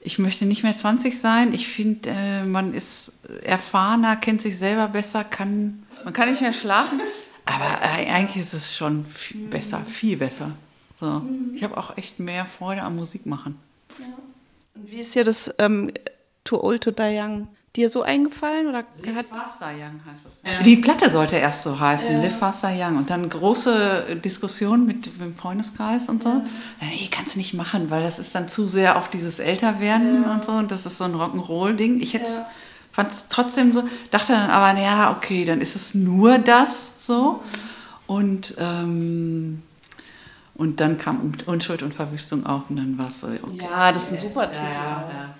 C: ich möchte nicht mehr 20 sein. Ich finde, äh, man ist erfahrener, kennt sich selber besser, kann, man kann nicht mehr schlafen. Aber äh, eigentlich ist es schon viel besser, viel besser. So. Ich habe auch echt mehr Freude am Musik machen. Ja.
A: Und wie ist dir das ähm, Too Old to Die Young dir so eingefallen? Oder
C: Live hat Faster Young heißt das. Ja. Die Platte sollte erst so heißen, ja. Live Faster Young. Und dann große Diskussion mit dem Freundeskreis und so. Ja. Nee, kannst du nicht machen, weil das ist dann zu sehr auf dieses Älterwerden ja. und so. Und das ist so ein Rock'n'Roll-Ding. Ich jetzt ja. fand es trotzdem so, dachte dann aber, naja, okay, dann ist es nur das so. Und ähm, und dann kam Unschuld und Verwüstung auf und dann war es so.
A: Okay. Ja, das ist ein super Thema. Ja,
C: ja.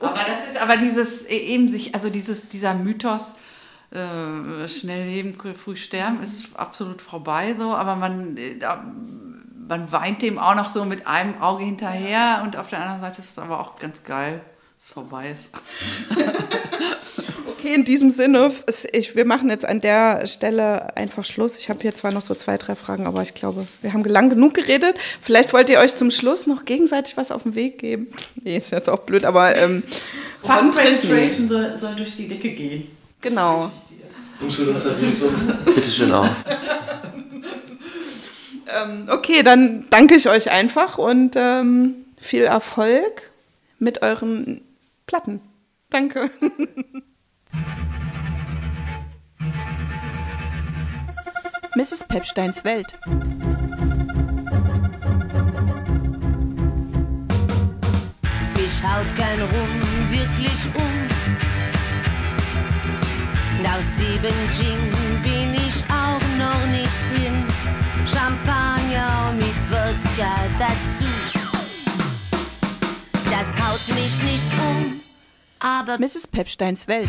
C: Aber das ist aber dieses e, eben sich, also dieses, dieser Mythos, äh, schnell leben, früh sterben, ist absolut vorbei so, aber man, äh, man weint dem auch noch so mit einem Auge hinterher und auf der anderen Seite ist es aber auch ganz geil, dass es vorbei ist.
A: Okay, in diesem Sinne, ich, wir machen jetzt an der Stelle einfach Schluss. Ich habe hier zwar noch so zwei, drei Fragen, aber ich glaube, wir haben lang genug geredet. Vielleicht wollt ihr euch zum Schluss noch gegenseitig was auf den Weg geben. Nee, ist jetzt auch blöd, aber ähm,
C: Fun Penetration soll, soll durch die Decke gehen.
A: Genau.
D: Unschuld und Verwüstung. Bitte schön auch.
A: ähm, okay, dann danke ich euch einfach und ähm, viel Erfolg mit euren Platten. Danke. Mrs. Pepsteins Welt.
B: Mich haut kein Rum wirklich um. Nach sieben Gin bin ich auch noch nicht hin. Champagner mit Wodka dazu. Das haut mich nicht um, aber
A: Mrs. Pepsteins Welt.